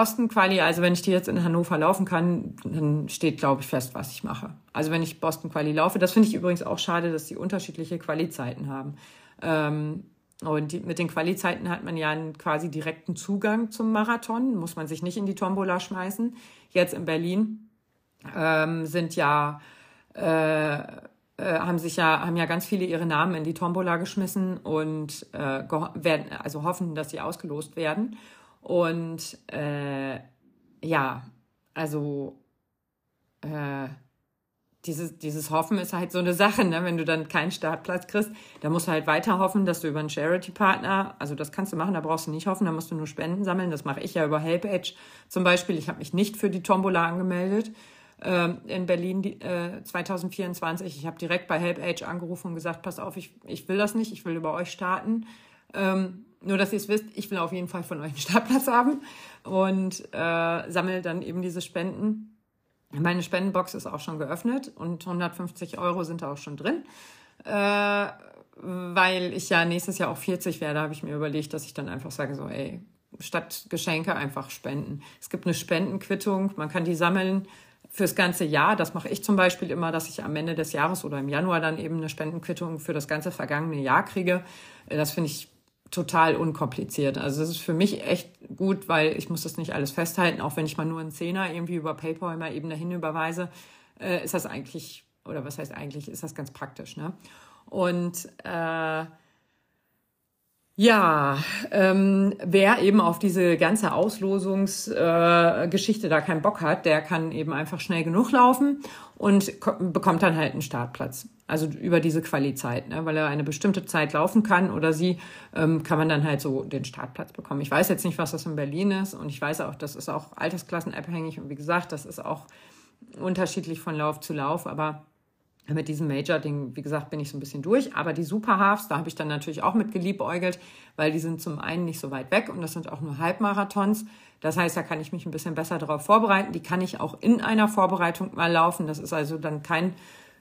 Boston Quali, also wenn ich die jetzt in Hannover laufen kann, dann steht, glaube ich, fest, was ich mache. Also wenn ich Boston Quali laufe, das finde ich übrigens auch schade, dass die unterschiedliche Quali-Zeiten haben. Ähm, und die, mit den Quali-Zeiten hat man ja einen quasi direkten Zugang zum Marathon, muss man sich nicht in die Tombola schmeißen. Jetzt in Berlin ähm, sind ja äh, äh, haben sich ja haben ja ganz viele ihre Namen in die Tombola geschmissen und äh, also hoffen, dass sie ausgelost werden. Und äh, ja, also äh, dieses, dieses Hoffen ist halt so eine Sache, ne? wenn du dann keinen Startplatz kriegst, da musst du halt weiter hoffen, dass du über einen Charity-Partner, also das kannst du machen, da brauchst du nicht hoffen, da musst du nur Spenden sammeln. Das mache ich ja über HelpAge zum Beispiel. Ich habe mich nicht für die Tombola angemeldet äh, in Berlin äh, 2024. Ich habe direkt bei HelpAge angerufen und gesagt, pass auf, ich, ich will das nicht, ich will über euch starten. Ähm, nur, dass ihr es wisst, ich will auf jeden Fall von euch einen Startplatz haben und äh, sammle dann eben diese Spenden. Meine Spendenbox ist auch schon geöffnet und 150 Euro sind da auch schon drin. Äh, weil ich ja nächstes Jahr auch 40 werde, habe ich mir überlegt, dass ich dann einfach sage, so, ey, statt Geschenke einfach spenden. Es gibt eine Spendenquittung, man kann die sammeln fürs ganze Jahr. Das mache ich zum Beispiel immer, dass ich am Ende des Jahres oder im Januar dann eben eine Spendenquittung für das ganze vergangene Jahr kriege. Das finde ich total unkompliziert. Also das ist für mich echt gut, weil ich muss das nicht alles festhalten, auch wenn ich mal nur einen Zehner irgendwie über PayPal mal eben dahin überweise, äh, ist das eigentlich, oder was heißt eigentlich, ist das ganz praktisch. Ne? Und äh, ja, ähm, wer eben auf diese ganze Auslosungsgeschichte äh, da keinen Bock hat, der kann eben einfach schnell genug laufen und bekommt dann halt einen Startplatz. Also über diese Quali-Zeit, ne? weil er eine bestimmte Zeit laufen kann oder sie, ähm, kann man dann halt so den Startplatz bekommen. Ich weiß jetzt nicht, was das in Berlin ist und ich weiß auch, das ist auch altersklassenabhängig und wie gesagt, das ist auch unterschiedlich von Lauf zu Lauf, aber mit diesem Major-Ding, wie gesagt, bin ich so ein bisschen durch. Aber die Superhalves, da habe ich dann natürlich auch mit geliebäugelt, weil die sind zum einen nicht so weit weg und das sind auch nur Halbmarathons. Das heißt, da kann ich mich ein bisschen besser darauf vorbereiten. Die kann ich auch in einer Vorbereitung mal laufen. Das ist also dann kein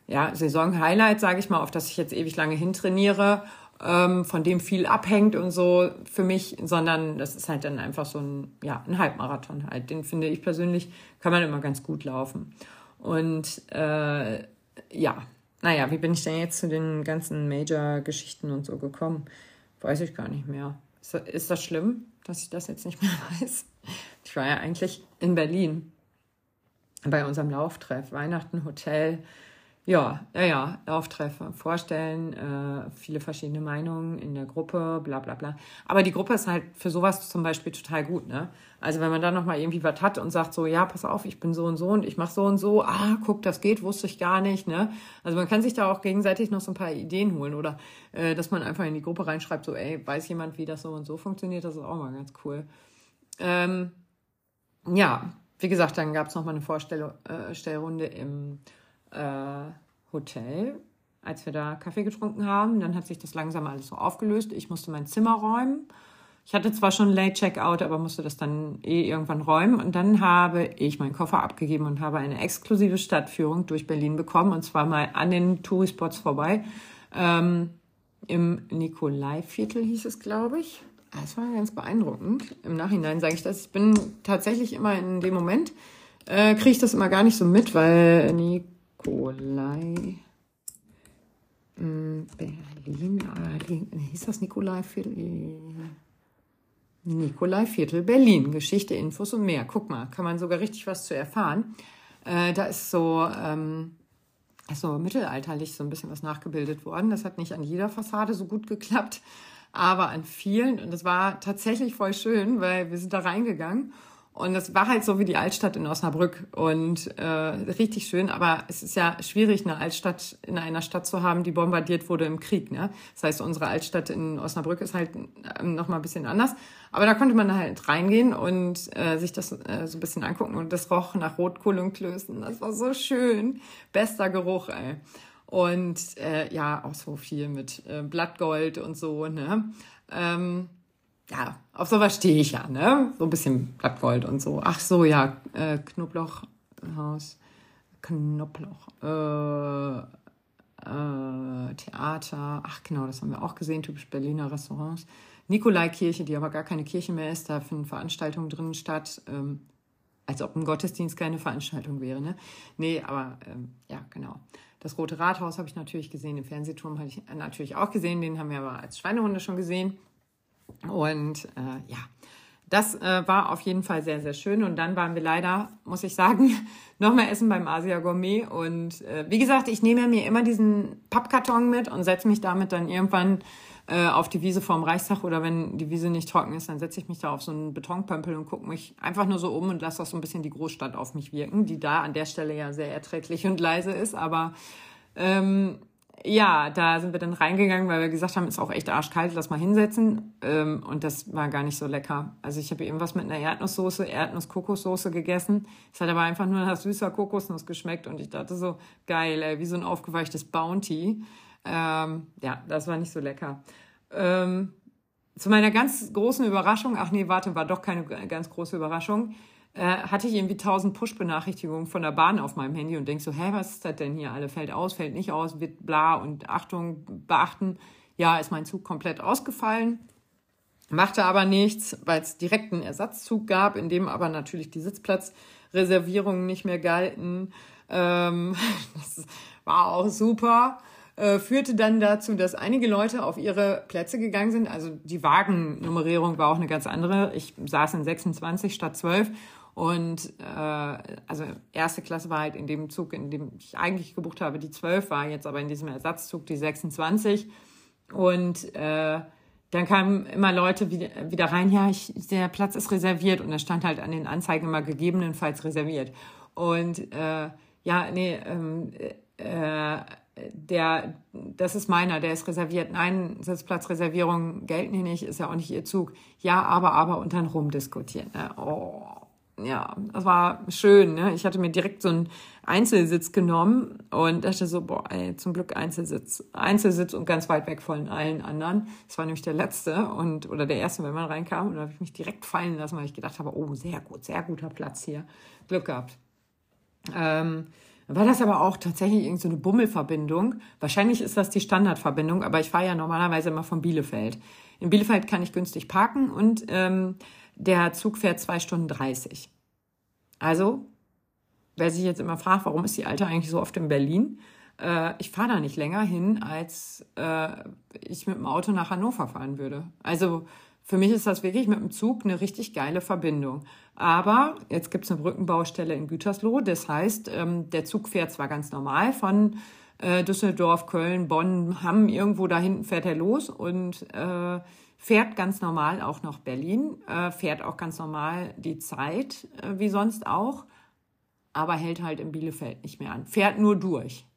ja, Saison-Highlight, sage ich mal, auf das ich jetzt ewig lange hintrainiere, ähm, von dem viel abhängt und so für mich, sondern das ist halt dann einfach so ein, ja, ein Halbmarathon halt. Den finde ich persönlich, kann man immer ganz gut laufen. Und äh, ja, naja, wie bin ich denn jetzt zu den ganzen Major-Geschichten und so gekommen? Weiß ich gar nicht mehr. Ist, ist das schlimm, dass ich das jetzt nicht mehr [LAUGHS] weiß? Ich war ja eigentlich in Berlin bei unserem Lauftreff, Weihnachten, Hotel, ja, ja, ja, Auftreff vorstellen, äh, viele verschiedene Meinungen in der Gruppe, bla bla bla. Aber die Gruppe ist halt für sowas zum Beispiel total gut, ne? Also wenn man dann nochmal irgendwie was hat und sagt so, ja, pass auf, ich bin so und so und ich mache so und so, ah, guck, das geht, wusste ich gar nicht, ne? Also man kann sich da auch gegenseitig noch so ein paar Ideen holen oder äh, dass man einfach in die Gruppe reinschreibt, so, ey, weiß jemand, wie das so und so funktioniert, das ist auch mal ganz cool. Ähm, ja, wie gesagt, dann gab es nochmal eine Vorstellrunde äh, im äh, Hotel, als wir da Kaffee getrunken haben. Dann hat sich das langsam alles so aufgelöst. Ich musste mein Zimmer räumen. Ich hatte zwar schon Late Checkout, aber musste das dann eh irgendwann räumen. Und dann habe ich meinen Koffer abgegeben und habe eine exklusive Stadtführung durch Berlin bekommen. Und zwar mal an den Tourispots vorbei. Ähm, Im Nikolaiviertel hieß es, glaube ich. Das war ganz beeindruckend. Im Nachhinein sage ich das. Ich bin tatsächlich immer in dem Moment, äh, kriege ich das immer gar nicht so mit, weil Nikolaiviertel Nikolai hm, Berlin, hieß das Nikolai Viertel? Nikolai Viertel Berlin, Geschichte, Infos und mehr. Guck mal, kann man sogar richtig was zu erfahren. Äh, da ist so, ähm, ist so mittelalterlich so ein bisschen was nachgebildet worden. Das hat nicht an jeder Fassade so gut geklappt, aber an vielen. Und das war tatsächlich voll schön, weil wir sind da reingegangen und das war halt so wie die Altstadt in Osnabrück und äh, richtig schön. Aber es ist ja schwierig, eine Altstadt in einer Stadt zu haben, die bombardiert wurde im Krieg. Ne? Das heißt, unsere Altstadt in Osnabrück ist halt ähm, noch mal ein bisschen anders. Aber da konnte man halt reingehen und äh, sich das äh, so ein bisschen angucken. Und das roch nach Rotkohl und Klößen. Das war so schön. Bester Geruch, ey. Und äh, ja, auch so viel mit äh, Blattgold und so. Ne? Ähm, ja, auf sowas stehe ich ja, ne? So ein bisschen Blattgold und so. Ach so, ja, äh, Knoblauchhaus, Knoblauch, äh, äh, Theater, ach genau, das haben wir auch gesehen, typisch Berliner Restaurants. Nikolaikirche, die aber gar keine Kirche mehr ist, da finden Veranstaltungen drinnen statt, ähm, als ob ein Gottesdienst keine Veranstaltung wäre, ne? Nee, aber ähm, ja, genau. Das Rote Rathaus habe ich natürlich gesehen, den Fernsehturm habe ich natürlich auch gesehen, den haben wir aber als Schweinehunde schon gesehen. Und äh, ja, das äh, war auf jeden Fall sehr, sehr schön. Und dann waren wir leider, muss ich sagen, [LAUGHS] nochmal essen beim Asia Gourmet. Und äh, wie gesagt, ich nehme mir immer diesen Pappkarton mit und setze mich damit dann irgendwann äh, auf die Wiese vorm Reichstag oder wenn die Wiese nicht trocken ist, dann setze ich mich da auf so einen Betonpömpel und gucke mich einfach nur so um und lasse auch so ein bisschen die Großstadt auf mich wirken, die da an der Stelle ja sehr erträglich und leise ist. Aber ähm, ja, da sind wir dann reingegangen, weil wir gesagt haben, ist auch echt arschkalt, lass mal hinsetzen. Ähm, und das war gar nicht so lecker. Also ich habe irgendwas mit einer Erdnusssoße, Erdnuss-Kokossoße gegessen. Es hat aber einfach nur nach süßer Kokosnuss geschmeckt und ich dachte so, geil, ey, wie so ein aufgeweichtes Bounty. Ähm, ja, das war nicht so lecker. Ähm, zu meiner ganz großen Überraschung, ach nee, warte, war doch keine ganz große Überraschung, äh, hatte ich irgendwie tausend Push-Benachrichtigungen von der Bahn auf meinem Handy und denk so, hä, was ist das denn hier? Alle fällt aus, fällt nicht aus, wird bla und Achtung, beachten. Ja, ist mein Zug komplett ausgefallen. Machte aber nichts, weil es direkt einen Ersatzzug gab, in dem aber natürlich die Sitzplatzreservierungen nicht mehr galten. Ähm, [LAUGHS] das war auch super. Äh, führte dann dazu, dass einige Leute auf ihre Plätze gegangen sind. Also die Wagennummerierung war auch eine ganz andere. Ich saß in 26 statt 12 und äh, also erste Klasse war halt in dem Zug, in dem ich eigentlich gebucht habe, die 12 war jetzt aber in diesem Ersatzzug die 26. Und äh, dann kamen immer Leute wieder, wieder rein, ja, ich, der Platz ist reserviert und da stand halt an den Anzeigen immer gegebenenfalls reserviert. Und äh, ja, nee, ähm, äh, der, das ist meiner, der ist reserviert. Nein, Sitzplatzreservierungen gelten hier nicht, ist ja auch nicht ihr Zug. Ja, aber, aber und dann rumdiskutieren. Ne? Oh, ja, das war schön. Ne? Ich hatte mir direkt so einen Einzelsitz genommen und dachte so, boah, ey, zum Glück Einzelsitz. Einzelsitz und ganz weit weg von allen anderen. Das war nämlich der letzte und oder der erste, wenn man reinkam. Und da habe ich mich direkt fallen lassen, weil ich gedacht habe, oh, sehr gut, sehr guter Platz hier. Glück gehabt. Ähm, war das aber auch tatsächlich irgendeine so Bummelverbindung. Wahrscheinlich ist das die Standardverbindung, aber ich fahre ja normalerweise immer von Bielefeld. In Bielefeld kann ich günstig parken und ähm, der Zug fährt zwei Stunden dreißig. Also, wer sich jetzt immer fragt, warum ist die Alte eigentlich so oft in Berlin? Äh, ich fahre da nicht länger hin, als äh, ich mit dem Auto nach Hannover fahren würde. Also für mich ist das wirklich mit dem Zug eine richtig geile Verbindung. Aber jetzt gibt es eine Brückenbaustelle in Gütersloh. Das heißt, ähm, der Zug fährt zwar ganz normal von äh, Düsseldorf, Köln, Bonn, Hamm, irgendwo da hinten fährt er los und äh, fährt ganz normal auch nach Berlin, äh, fährt auch ganz normal die Zeit, äh, wie sonst auch, aber hält halt in Bielefeld nicht mehr an. Fährt nur durch.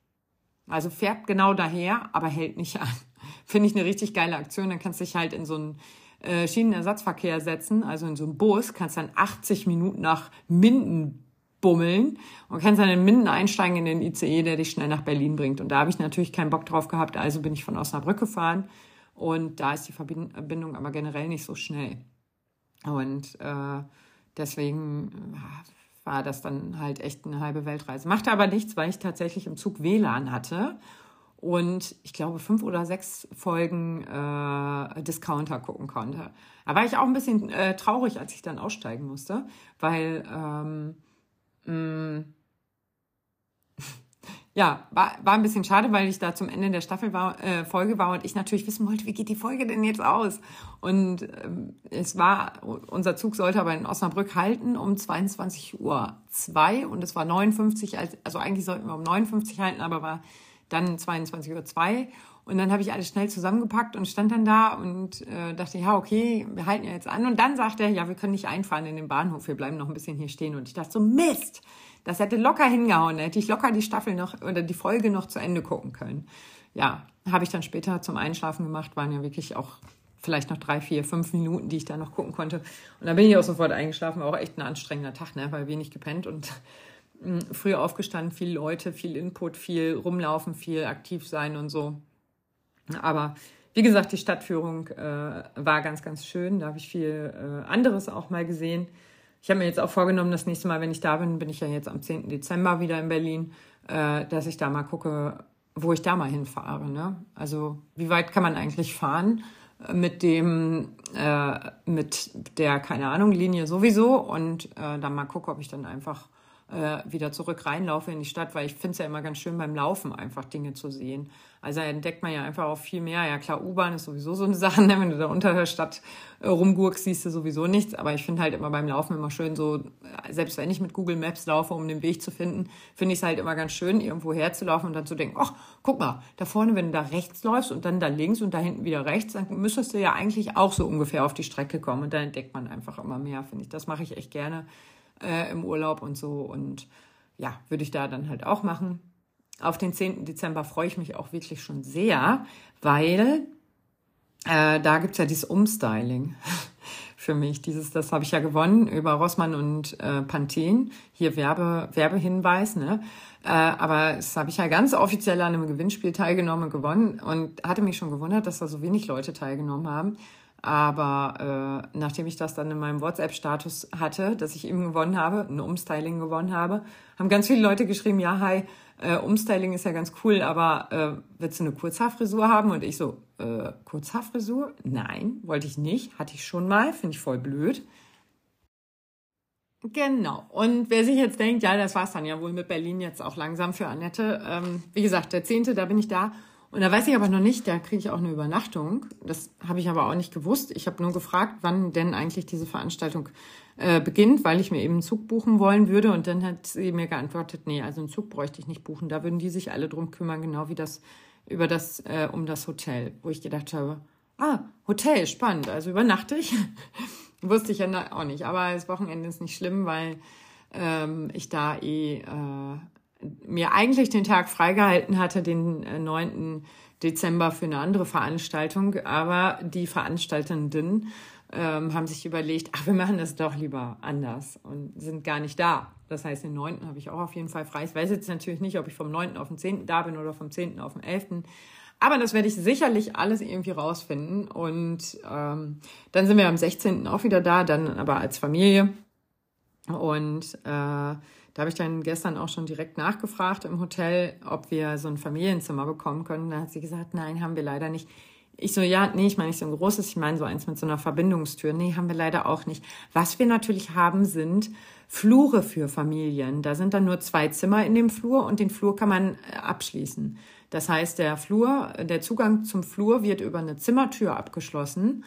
Also fährt genau daher, aber hält nicht an. [LAUGHS] Finde ich eine richtig geile Aktion. Dann kannst du dich halt in so einen äh, Schienenersatzverkehr setzen, also in so einen Bus, kannst dann 80 Minuten nach Minden bummeln und kannst dann in Minden einsteigen in den ICE, der dich schnell nach Berlin bringt. Und da habe ich natürlich keinen Bock drauf gehabt, also bin ich von Osnabrück gefahren und da ist die Verbindung aber generell nicht so schnell. Und äh, deswegen äh, war das dann halt echt eine halbe Weltreise. Machte aber nichts, weil ich tatsächlich im Zug WLAN hatte und ich glaube fünf oder sechs Folgen äh, Discounter gucken konnte. Da war ich auch ein bisschen äh, traurig, als ich dann aussteigen musste, weil ähm, mh, ja, war, war ein bisschen schade, weil ich da zum Ende der Staffel war, äh, Folge war und ich natürlich wissen wollte, wie geht die Folge denn jetzt aus? Und ähm, es war, unser Zug sollte aber in Osnabrück halten um 22 Uhr und es war 59, also eigentlich sollten wir um 59 halten, aber war dann 22.02 Uhr. Und dann habe ich alles schnell zusammengepackt und stand dann da und äh, dachte, ja, okay, wir halten ja jetzt an. Und dann sagt er, ja, wir können nicht einfahren in den Bahnhof, wir bleiben noch ein bisschen hier stehen. Und ich dachte so, Mist, das hätte locker hingehauen, hätte ich locker die Staffel noch oder die Folge noch zu Ende gucken können. Ja, habe ich dann später zum Einschlafen gemacht, waren ja wirklich auch vielleicht noch drei, vier, fünf Minuten, die ich da noch gucken konnte. Und dann bin ich auch sofort eingeschlafen, war auch echt ein anstrengender Tag, ne, weil wenig gepennt und früh aufgestanden, viel Leute, viel Input, viel rumlaufen, viel aktiv sein und so. Aber wie gesagt, die Stadtführung äh, war ganz, ganz schön. Da habe ich viel äh, anderes auch mal gesehen. Ich habe mir jetzt auch vorgenommen, das nächste Mal, wenn ich da bin, bin ich ja jetzt am 10. Dezember wieder in Berlin, äh, dass ich da mal gucke, wo ich da mal hinfahre. Ne? Also wie weit kann man eigentlich fahren mit dem, äh, mit der, keine Ahnung, Linie sowieso und äh, dann mal gucke, ob ich dann einfach äh, wieder zurück reinlaufe in die Stadt, weil ich finde es ja immer ganz schön beim Laufen einfach Dinge zu sehen. Also entdeckt man ja einfach auch viel mehr. Ja klar, U-Bahn ist sowieso so eine [LAUGHS] Sache, ne? wenn du da unter der Stadt äh, rumgurkst, siehst du sowieso nichts. Aber ich finde halt immer beim Laufen immer schön so, äh, selbst wenn ich mit Google Maps laufe, um den Weg zu finden, finde ich es halt immer ganz schön, irgendwo herzulaufen und dann zu denken, ach, guck mal, da vorne, wenn du da rechts läufst und dann da links und da hinten wieder rechts, dann müsstest du ja eigentlich auch so ungefähr auf die Strecke kommen. Und da entdeckt man einfach immer mehr, finde ich. Das mache ich echt gerne äh, im Urlaub und so. Und ja, würde ich da dann halt auch machen. Auf den 10. Dezember freue ich mich auch wirklich schon sehr, weil äh, da gibt's ja dieses Umstyling [LAUGHS] für mich. Dieses, das habe ich ja gewonnen über Rossmann und äh, Pantene. Hier Werbe, Werbehinweis, ne? Äh, aber das habe ich ja ganz offiziell an einem Gewinnspiel teilgenommen und gewonnen und hatte mich schon gewundert, dass da so wenig Leute teilgenommen haben. Aber äh, nachdem ich das dann in meinem WhatsApp-Status hatte, dass ich eben gewonnen habe, ein Umstyling gewonnen habe, haben ganz viele Leute geschrieben, ja, hi, äh, Umstyling ist ja ganz cool, aber äh, willst du eine Kurzhaarfrisur haben? Und ich so, äh, Kurzhaarfrisur? Nein, wollte ich nicht, hatte ich schon mal, finde ich voll blöd. Genau. Und wer sich jetzt denkt, ja, das war's dann ja wohl mit Berlin jetzt auch langsam für Annette. Ähm, wie gesagt, der zehnte, da bin ich da. Und da weiß ich aber noch nicht, da kriege ich auch eine Übernachtung. Das habe ich aber auch nicht gewusst. Ich habe nur gefragt, wann denn eigentlich diese Veranstaltung äh, beginnt, weil ich mir eben einen Zug buchen wollen würde. Und dann hat sie mir geantwortet, nee, also einen Zug bräuchte ich nicht buchen. Da würden die sich alle drum kümmern, genau wie das über das äh, um das Hotel, wo ich gedacht habe, ah, Hotel, spannend. Also übernachte ich. [LAUGHS] Wusste ich ja auch nicht. Aber das Wochenende ist nicht schlimm, weil ähm, ich da eh äh, mir eigentlich den Tag freigehalten hatte, den äh, 9. Dezember für eine andere Veranstaltung, aber die Veranstaltenden ähm, haben sich überlegt, ach, wir machen das doch lieber anders und sind gar nicht da. Das heißt, den 9. habe ich auch auf jeden Fall frei. Ich weiß jetzt natürlich nicht, ob ich vom 9. auf den 10. da bin oder vom 10. auf den 11. Aber das werde ich sicherlich alles irgendwie rausfinden. Und ähm, dann sind wir am 16. auch wieder da, dann aber als Familie. Und äh, da habe ich dann gestern auch schon direkt nachgefragt im Hotel, ob wir so ein Familienzimmer bekommen können. Da hat sie gesagt, nein, haben wir leider nicht. Ich so, ja, nee, ich meine nicht so ein großes, ich meine so eins mit so einer Verbindungstür. Nee, haben wir leider auch nicht. Was wir natürlich haben, sind Flure für Familien. Da sind dann nur zwei Zimmer in dem Flur und den Flur kann man äh, abschließen. Das heißt, der Flur, der Zugang zum Flur wird über eine Zimmertür abgeschlossen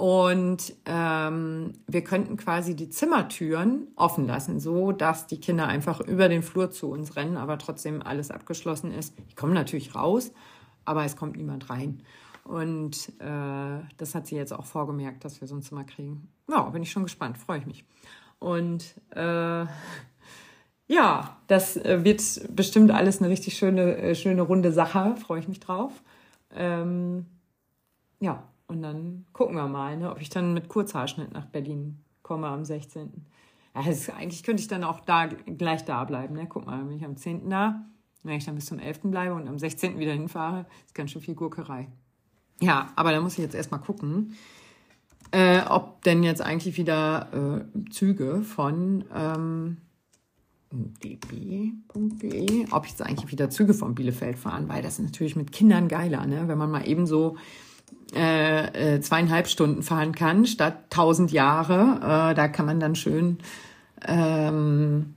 und ähm, wir könnten quasi die Zimmertüren offen lassen, so dass die Kinder einfach über den Flur zu uns rennen, aber trotzdem alles abgeschlossen ist. Die kommen natürlich raus, aber es kommt niemand rein. Und äh, das hat sie jetzt auch vorgemerkt, dass wir so ein Zimmer kriegen. Ja, bin ich schon gespannt, freue ich mich. Und äh, ja, das äh, wird bestimmt alles eine richtig schöne, äh, schöne runde Sache, freue ich mich drauf. Ähm, ja, und dann gucken wir mal, ne, ob ich dann mit Kurzhaarschnitt nach Berlin komme am 16. Ja, ist, eigentlich könnte ich dann auch da gleich da bleiben. Ne? Guck mal, wenn ich am 10. da, wenn ich dann bis zum 11. bleibe und am 16. wieder hinfahre, ist ganz schön viel Gurkerei. Ja, aber da muss ich jetzt erstmal gucken, äh, ob denn jetzt eigentlich wieder äh, Züge von ähm, db.de, ob jetzt eigentlich wieder Züge von Bielefeld fahren, weil das ist natürlich mit Kindern geiler, ne? wenn man mal eben so äh, äh, zweieinhalb Stunden fahren kann, statt tausend Jahre. Äh, da kann man dann schön, ähm,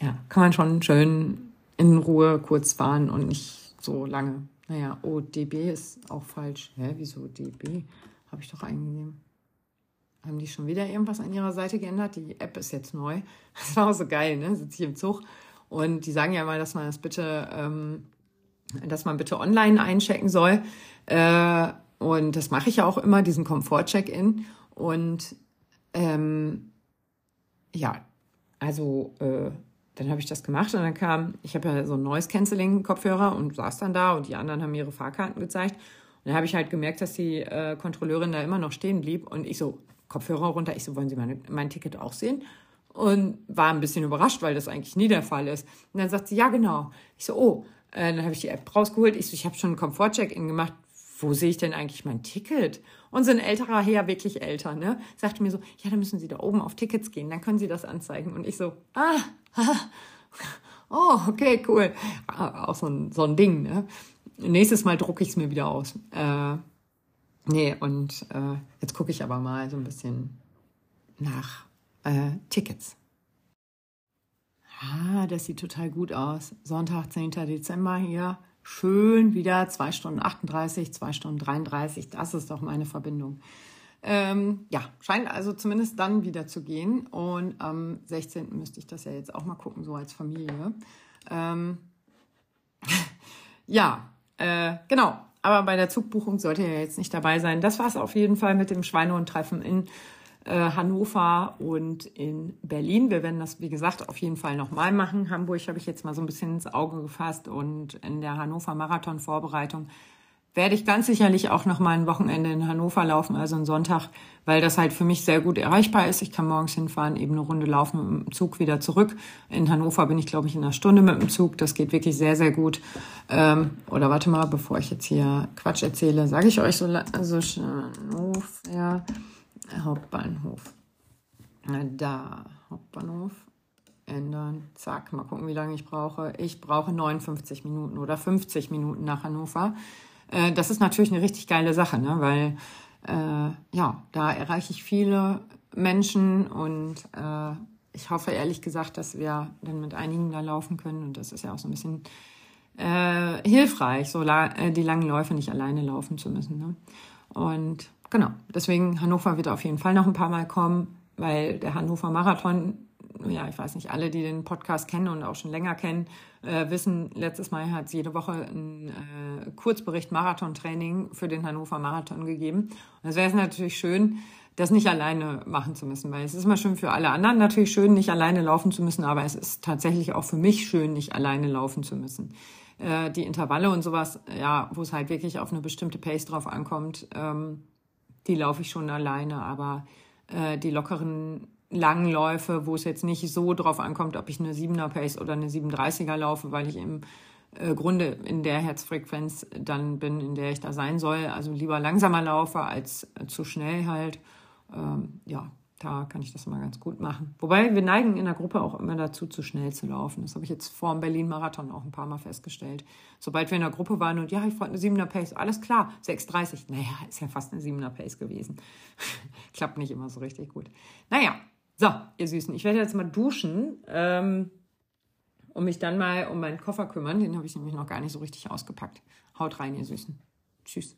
ja, kann man schon schön in Ruhe kurz fahren und nicht so lange. Naja, oh, DB ist auch falsch. Hä, wieso DB? Habe ich doch eingegeben. Haben die schon wieder irgendwas an ihrer Seite geändert? Die App ist jetzt neu. [LAUGHS] Das war auch so geil, ne? Sitze ich im Zug und die sagen ja mal, dass man das bitte, ähm, dass man bitte online einchecken soll. Äh, und das mache ich ja auch immer, diesen Komfort-Check-In. Und ähm, ja, also äh, dann habe ich das gemacht und dann kam, ich habe ja so ein Noise Cancelling Kopfhörer und saß dann da und die anderen haben mir ihre Fahrkarten gezeigt. Und dann habe ich halt gemerkt, dass die äh, Kontrolleurin da immer noch stehen blieb und ich so, Kopfhörer runter, ich so, wollen Sie meine, mein Ticket auch sehen? Und war ein bisschen überrascht, weil das eigentlich nie der Fall ist. Und dann sagt sie, ja genau. Ich so, oh, äh, dann habe ich die App rausgeholt. Ich so, ich habe schon einen Komfort-Check-In gemacht wo sehe ich denn eigentlich mein Ticket? Und so ein älterer Herr, wirklich älter, ne, sagte mir so, ja, dann müssen Sie da oben auf Tickets gehen, dann können Sie das anzeigen. Und ich so, ah, [LAUGHS] oh, okay, cool. Ah, auch so ein, so ein Ding, ne. Nächstes Mal drucke ich es mir wieder aus. Äh, nee, und äh, jetzt gucke ich aber mal so ein bisschen nach äh, Tickets. Ah, das sieht total gut aus. Sonntag, 10. Dezember hier schön wieder 2 Stunden 38, 2 Stunden 33. Das ist doch meine Verbindung. Ähm, ja, scheint also zumindest dann wieder zu gehen. Und am 16. müsste ich das ja jetzt auch mal gucken, so als Familie. Ähm, [LAUGHS] ja, äh, genau. Aber bei der Zugbuchung sollte er jetzt nicht dabei sein. Das war es auf jeden Fall mit dem Schweinehund-Treffen in Hannover und in Berlin. Wir werden das, wie gesagt, auf jeden Fall nochmal machen. Hamburg habe ich jetzt mal so ein bisschen ins Auge gefasst und in der Hannover Marathon-Vorbereitung werde ich ganz sicherlich auch noch mal ein Wochenende in Hannover laufen, also einen Sonntag, weil das halt für mich sehr gut erreichbar ist. Ich kann morgens hinfahren, eben eine Runde laufen mit dem Zug wieder zurück. In Hannover bin ich, glaube ich, in einer Stunde mit dem Zug. Das geht wirklich sehr, sehr gut. Ähm, oder warte mal, bevor ich jetzt hier Quatsch erzähle, sage ich euch so, also Hannover, Hauptbahnhof. Da, Hauptbahnhof ändern. Zack, mal gucken, wie lange ich brauche. Ich brauche 59 Minuten oder 50 Minuten nach Hannover. Äh, das ist natürlich eine richtig geile Sache, ne? weil äh, ja, da erreiche ich viele Menschen und äh, ich hoffe ehrlich gesagt, dass wir dann mit einigen da laufen können und das ist ja auch so ein bisschen äh, hilfreich, so la äh, die langen Läufe nicht alleine laufen zu müssen. Ne? Und genau, deswegen Hannover wird auf jeden Fall noch ein paar Mal kommen, weil der Hannover Marathon ja, ich weiß nicht, alle, die den Podcast kennen und auch schon länger kennen, äh, wissen, letztes Mal hat es jede Woche ein äh, Kurzbericht Marathontraining für den Hannover Marathon gegeben. Und es wäre natürlich schön, das nicht alleine machen zu müssen, weil es ist immer schön für alle anderen natürlich schön, nicht alleine laufen zu müssen, aber es ist tatsächlich auch für mich schön, nicht alleine laufen zu müssen. Äh, die Intervalle und sowas, ja, wo es halt wirklich auf eine bestimmte Pace drauf ankommt, ähm, die laufe ich schon alleine, aber äh, die lockeren langen Läufe, wo es jetzt nicht so drauf ankommt, ob ich eine 7er Pace oder eine 37er laufe, weil ich im äh, Grunde in der Herzfrequenz dann bin, in der ich da sein soll. Also lieber langsamer laufe als äh, zu schnell halt. Ähm, ja, da kann ich das immer ganz gut machen. Wobei wir neigen in der Gruppe auch immer dazu, zu schnell zu laufen. Das habe ich jetzt vor dem Berlin-Marathon auch ein paar Mal festgestellt. Sobald wir in der Gruppe waren und ja, ich wollte eine 7er Pace, alles klar, 6,30. Naja, ist ja fast eine 7er Pace gewesen. [LAUGHS] Klappt nicht immer so richtig gut. Naja, so, ihr Süßen, ich werde jetzt mal duschen ähm, und mich dann mal um meinen Koffer kümmern. Den habe ich nämlich noch gar nicht so richtig ausgepackt. Haut rein, ihr Süßen. Tschüss.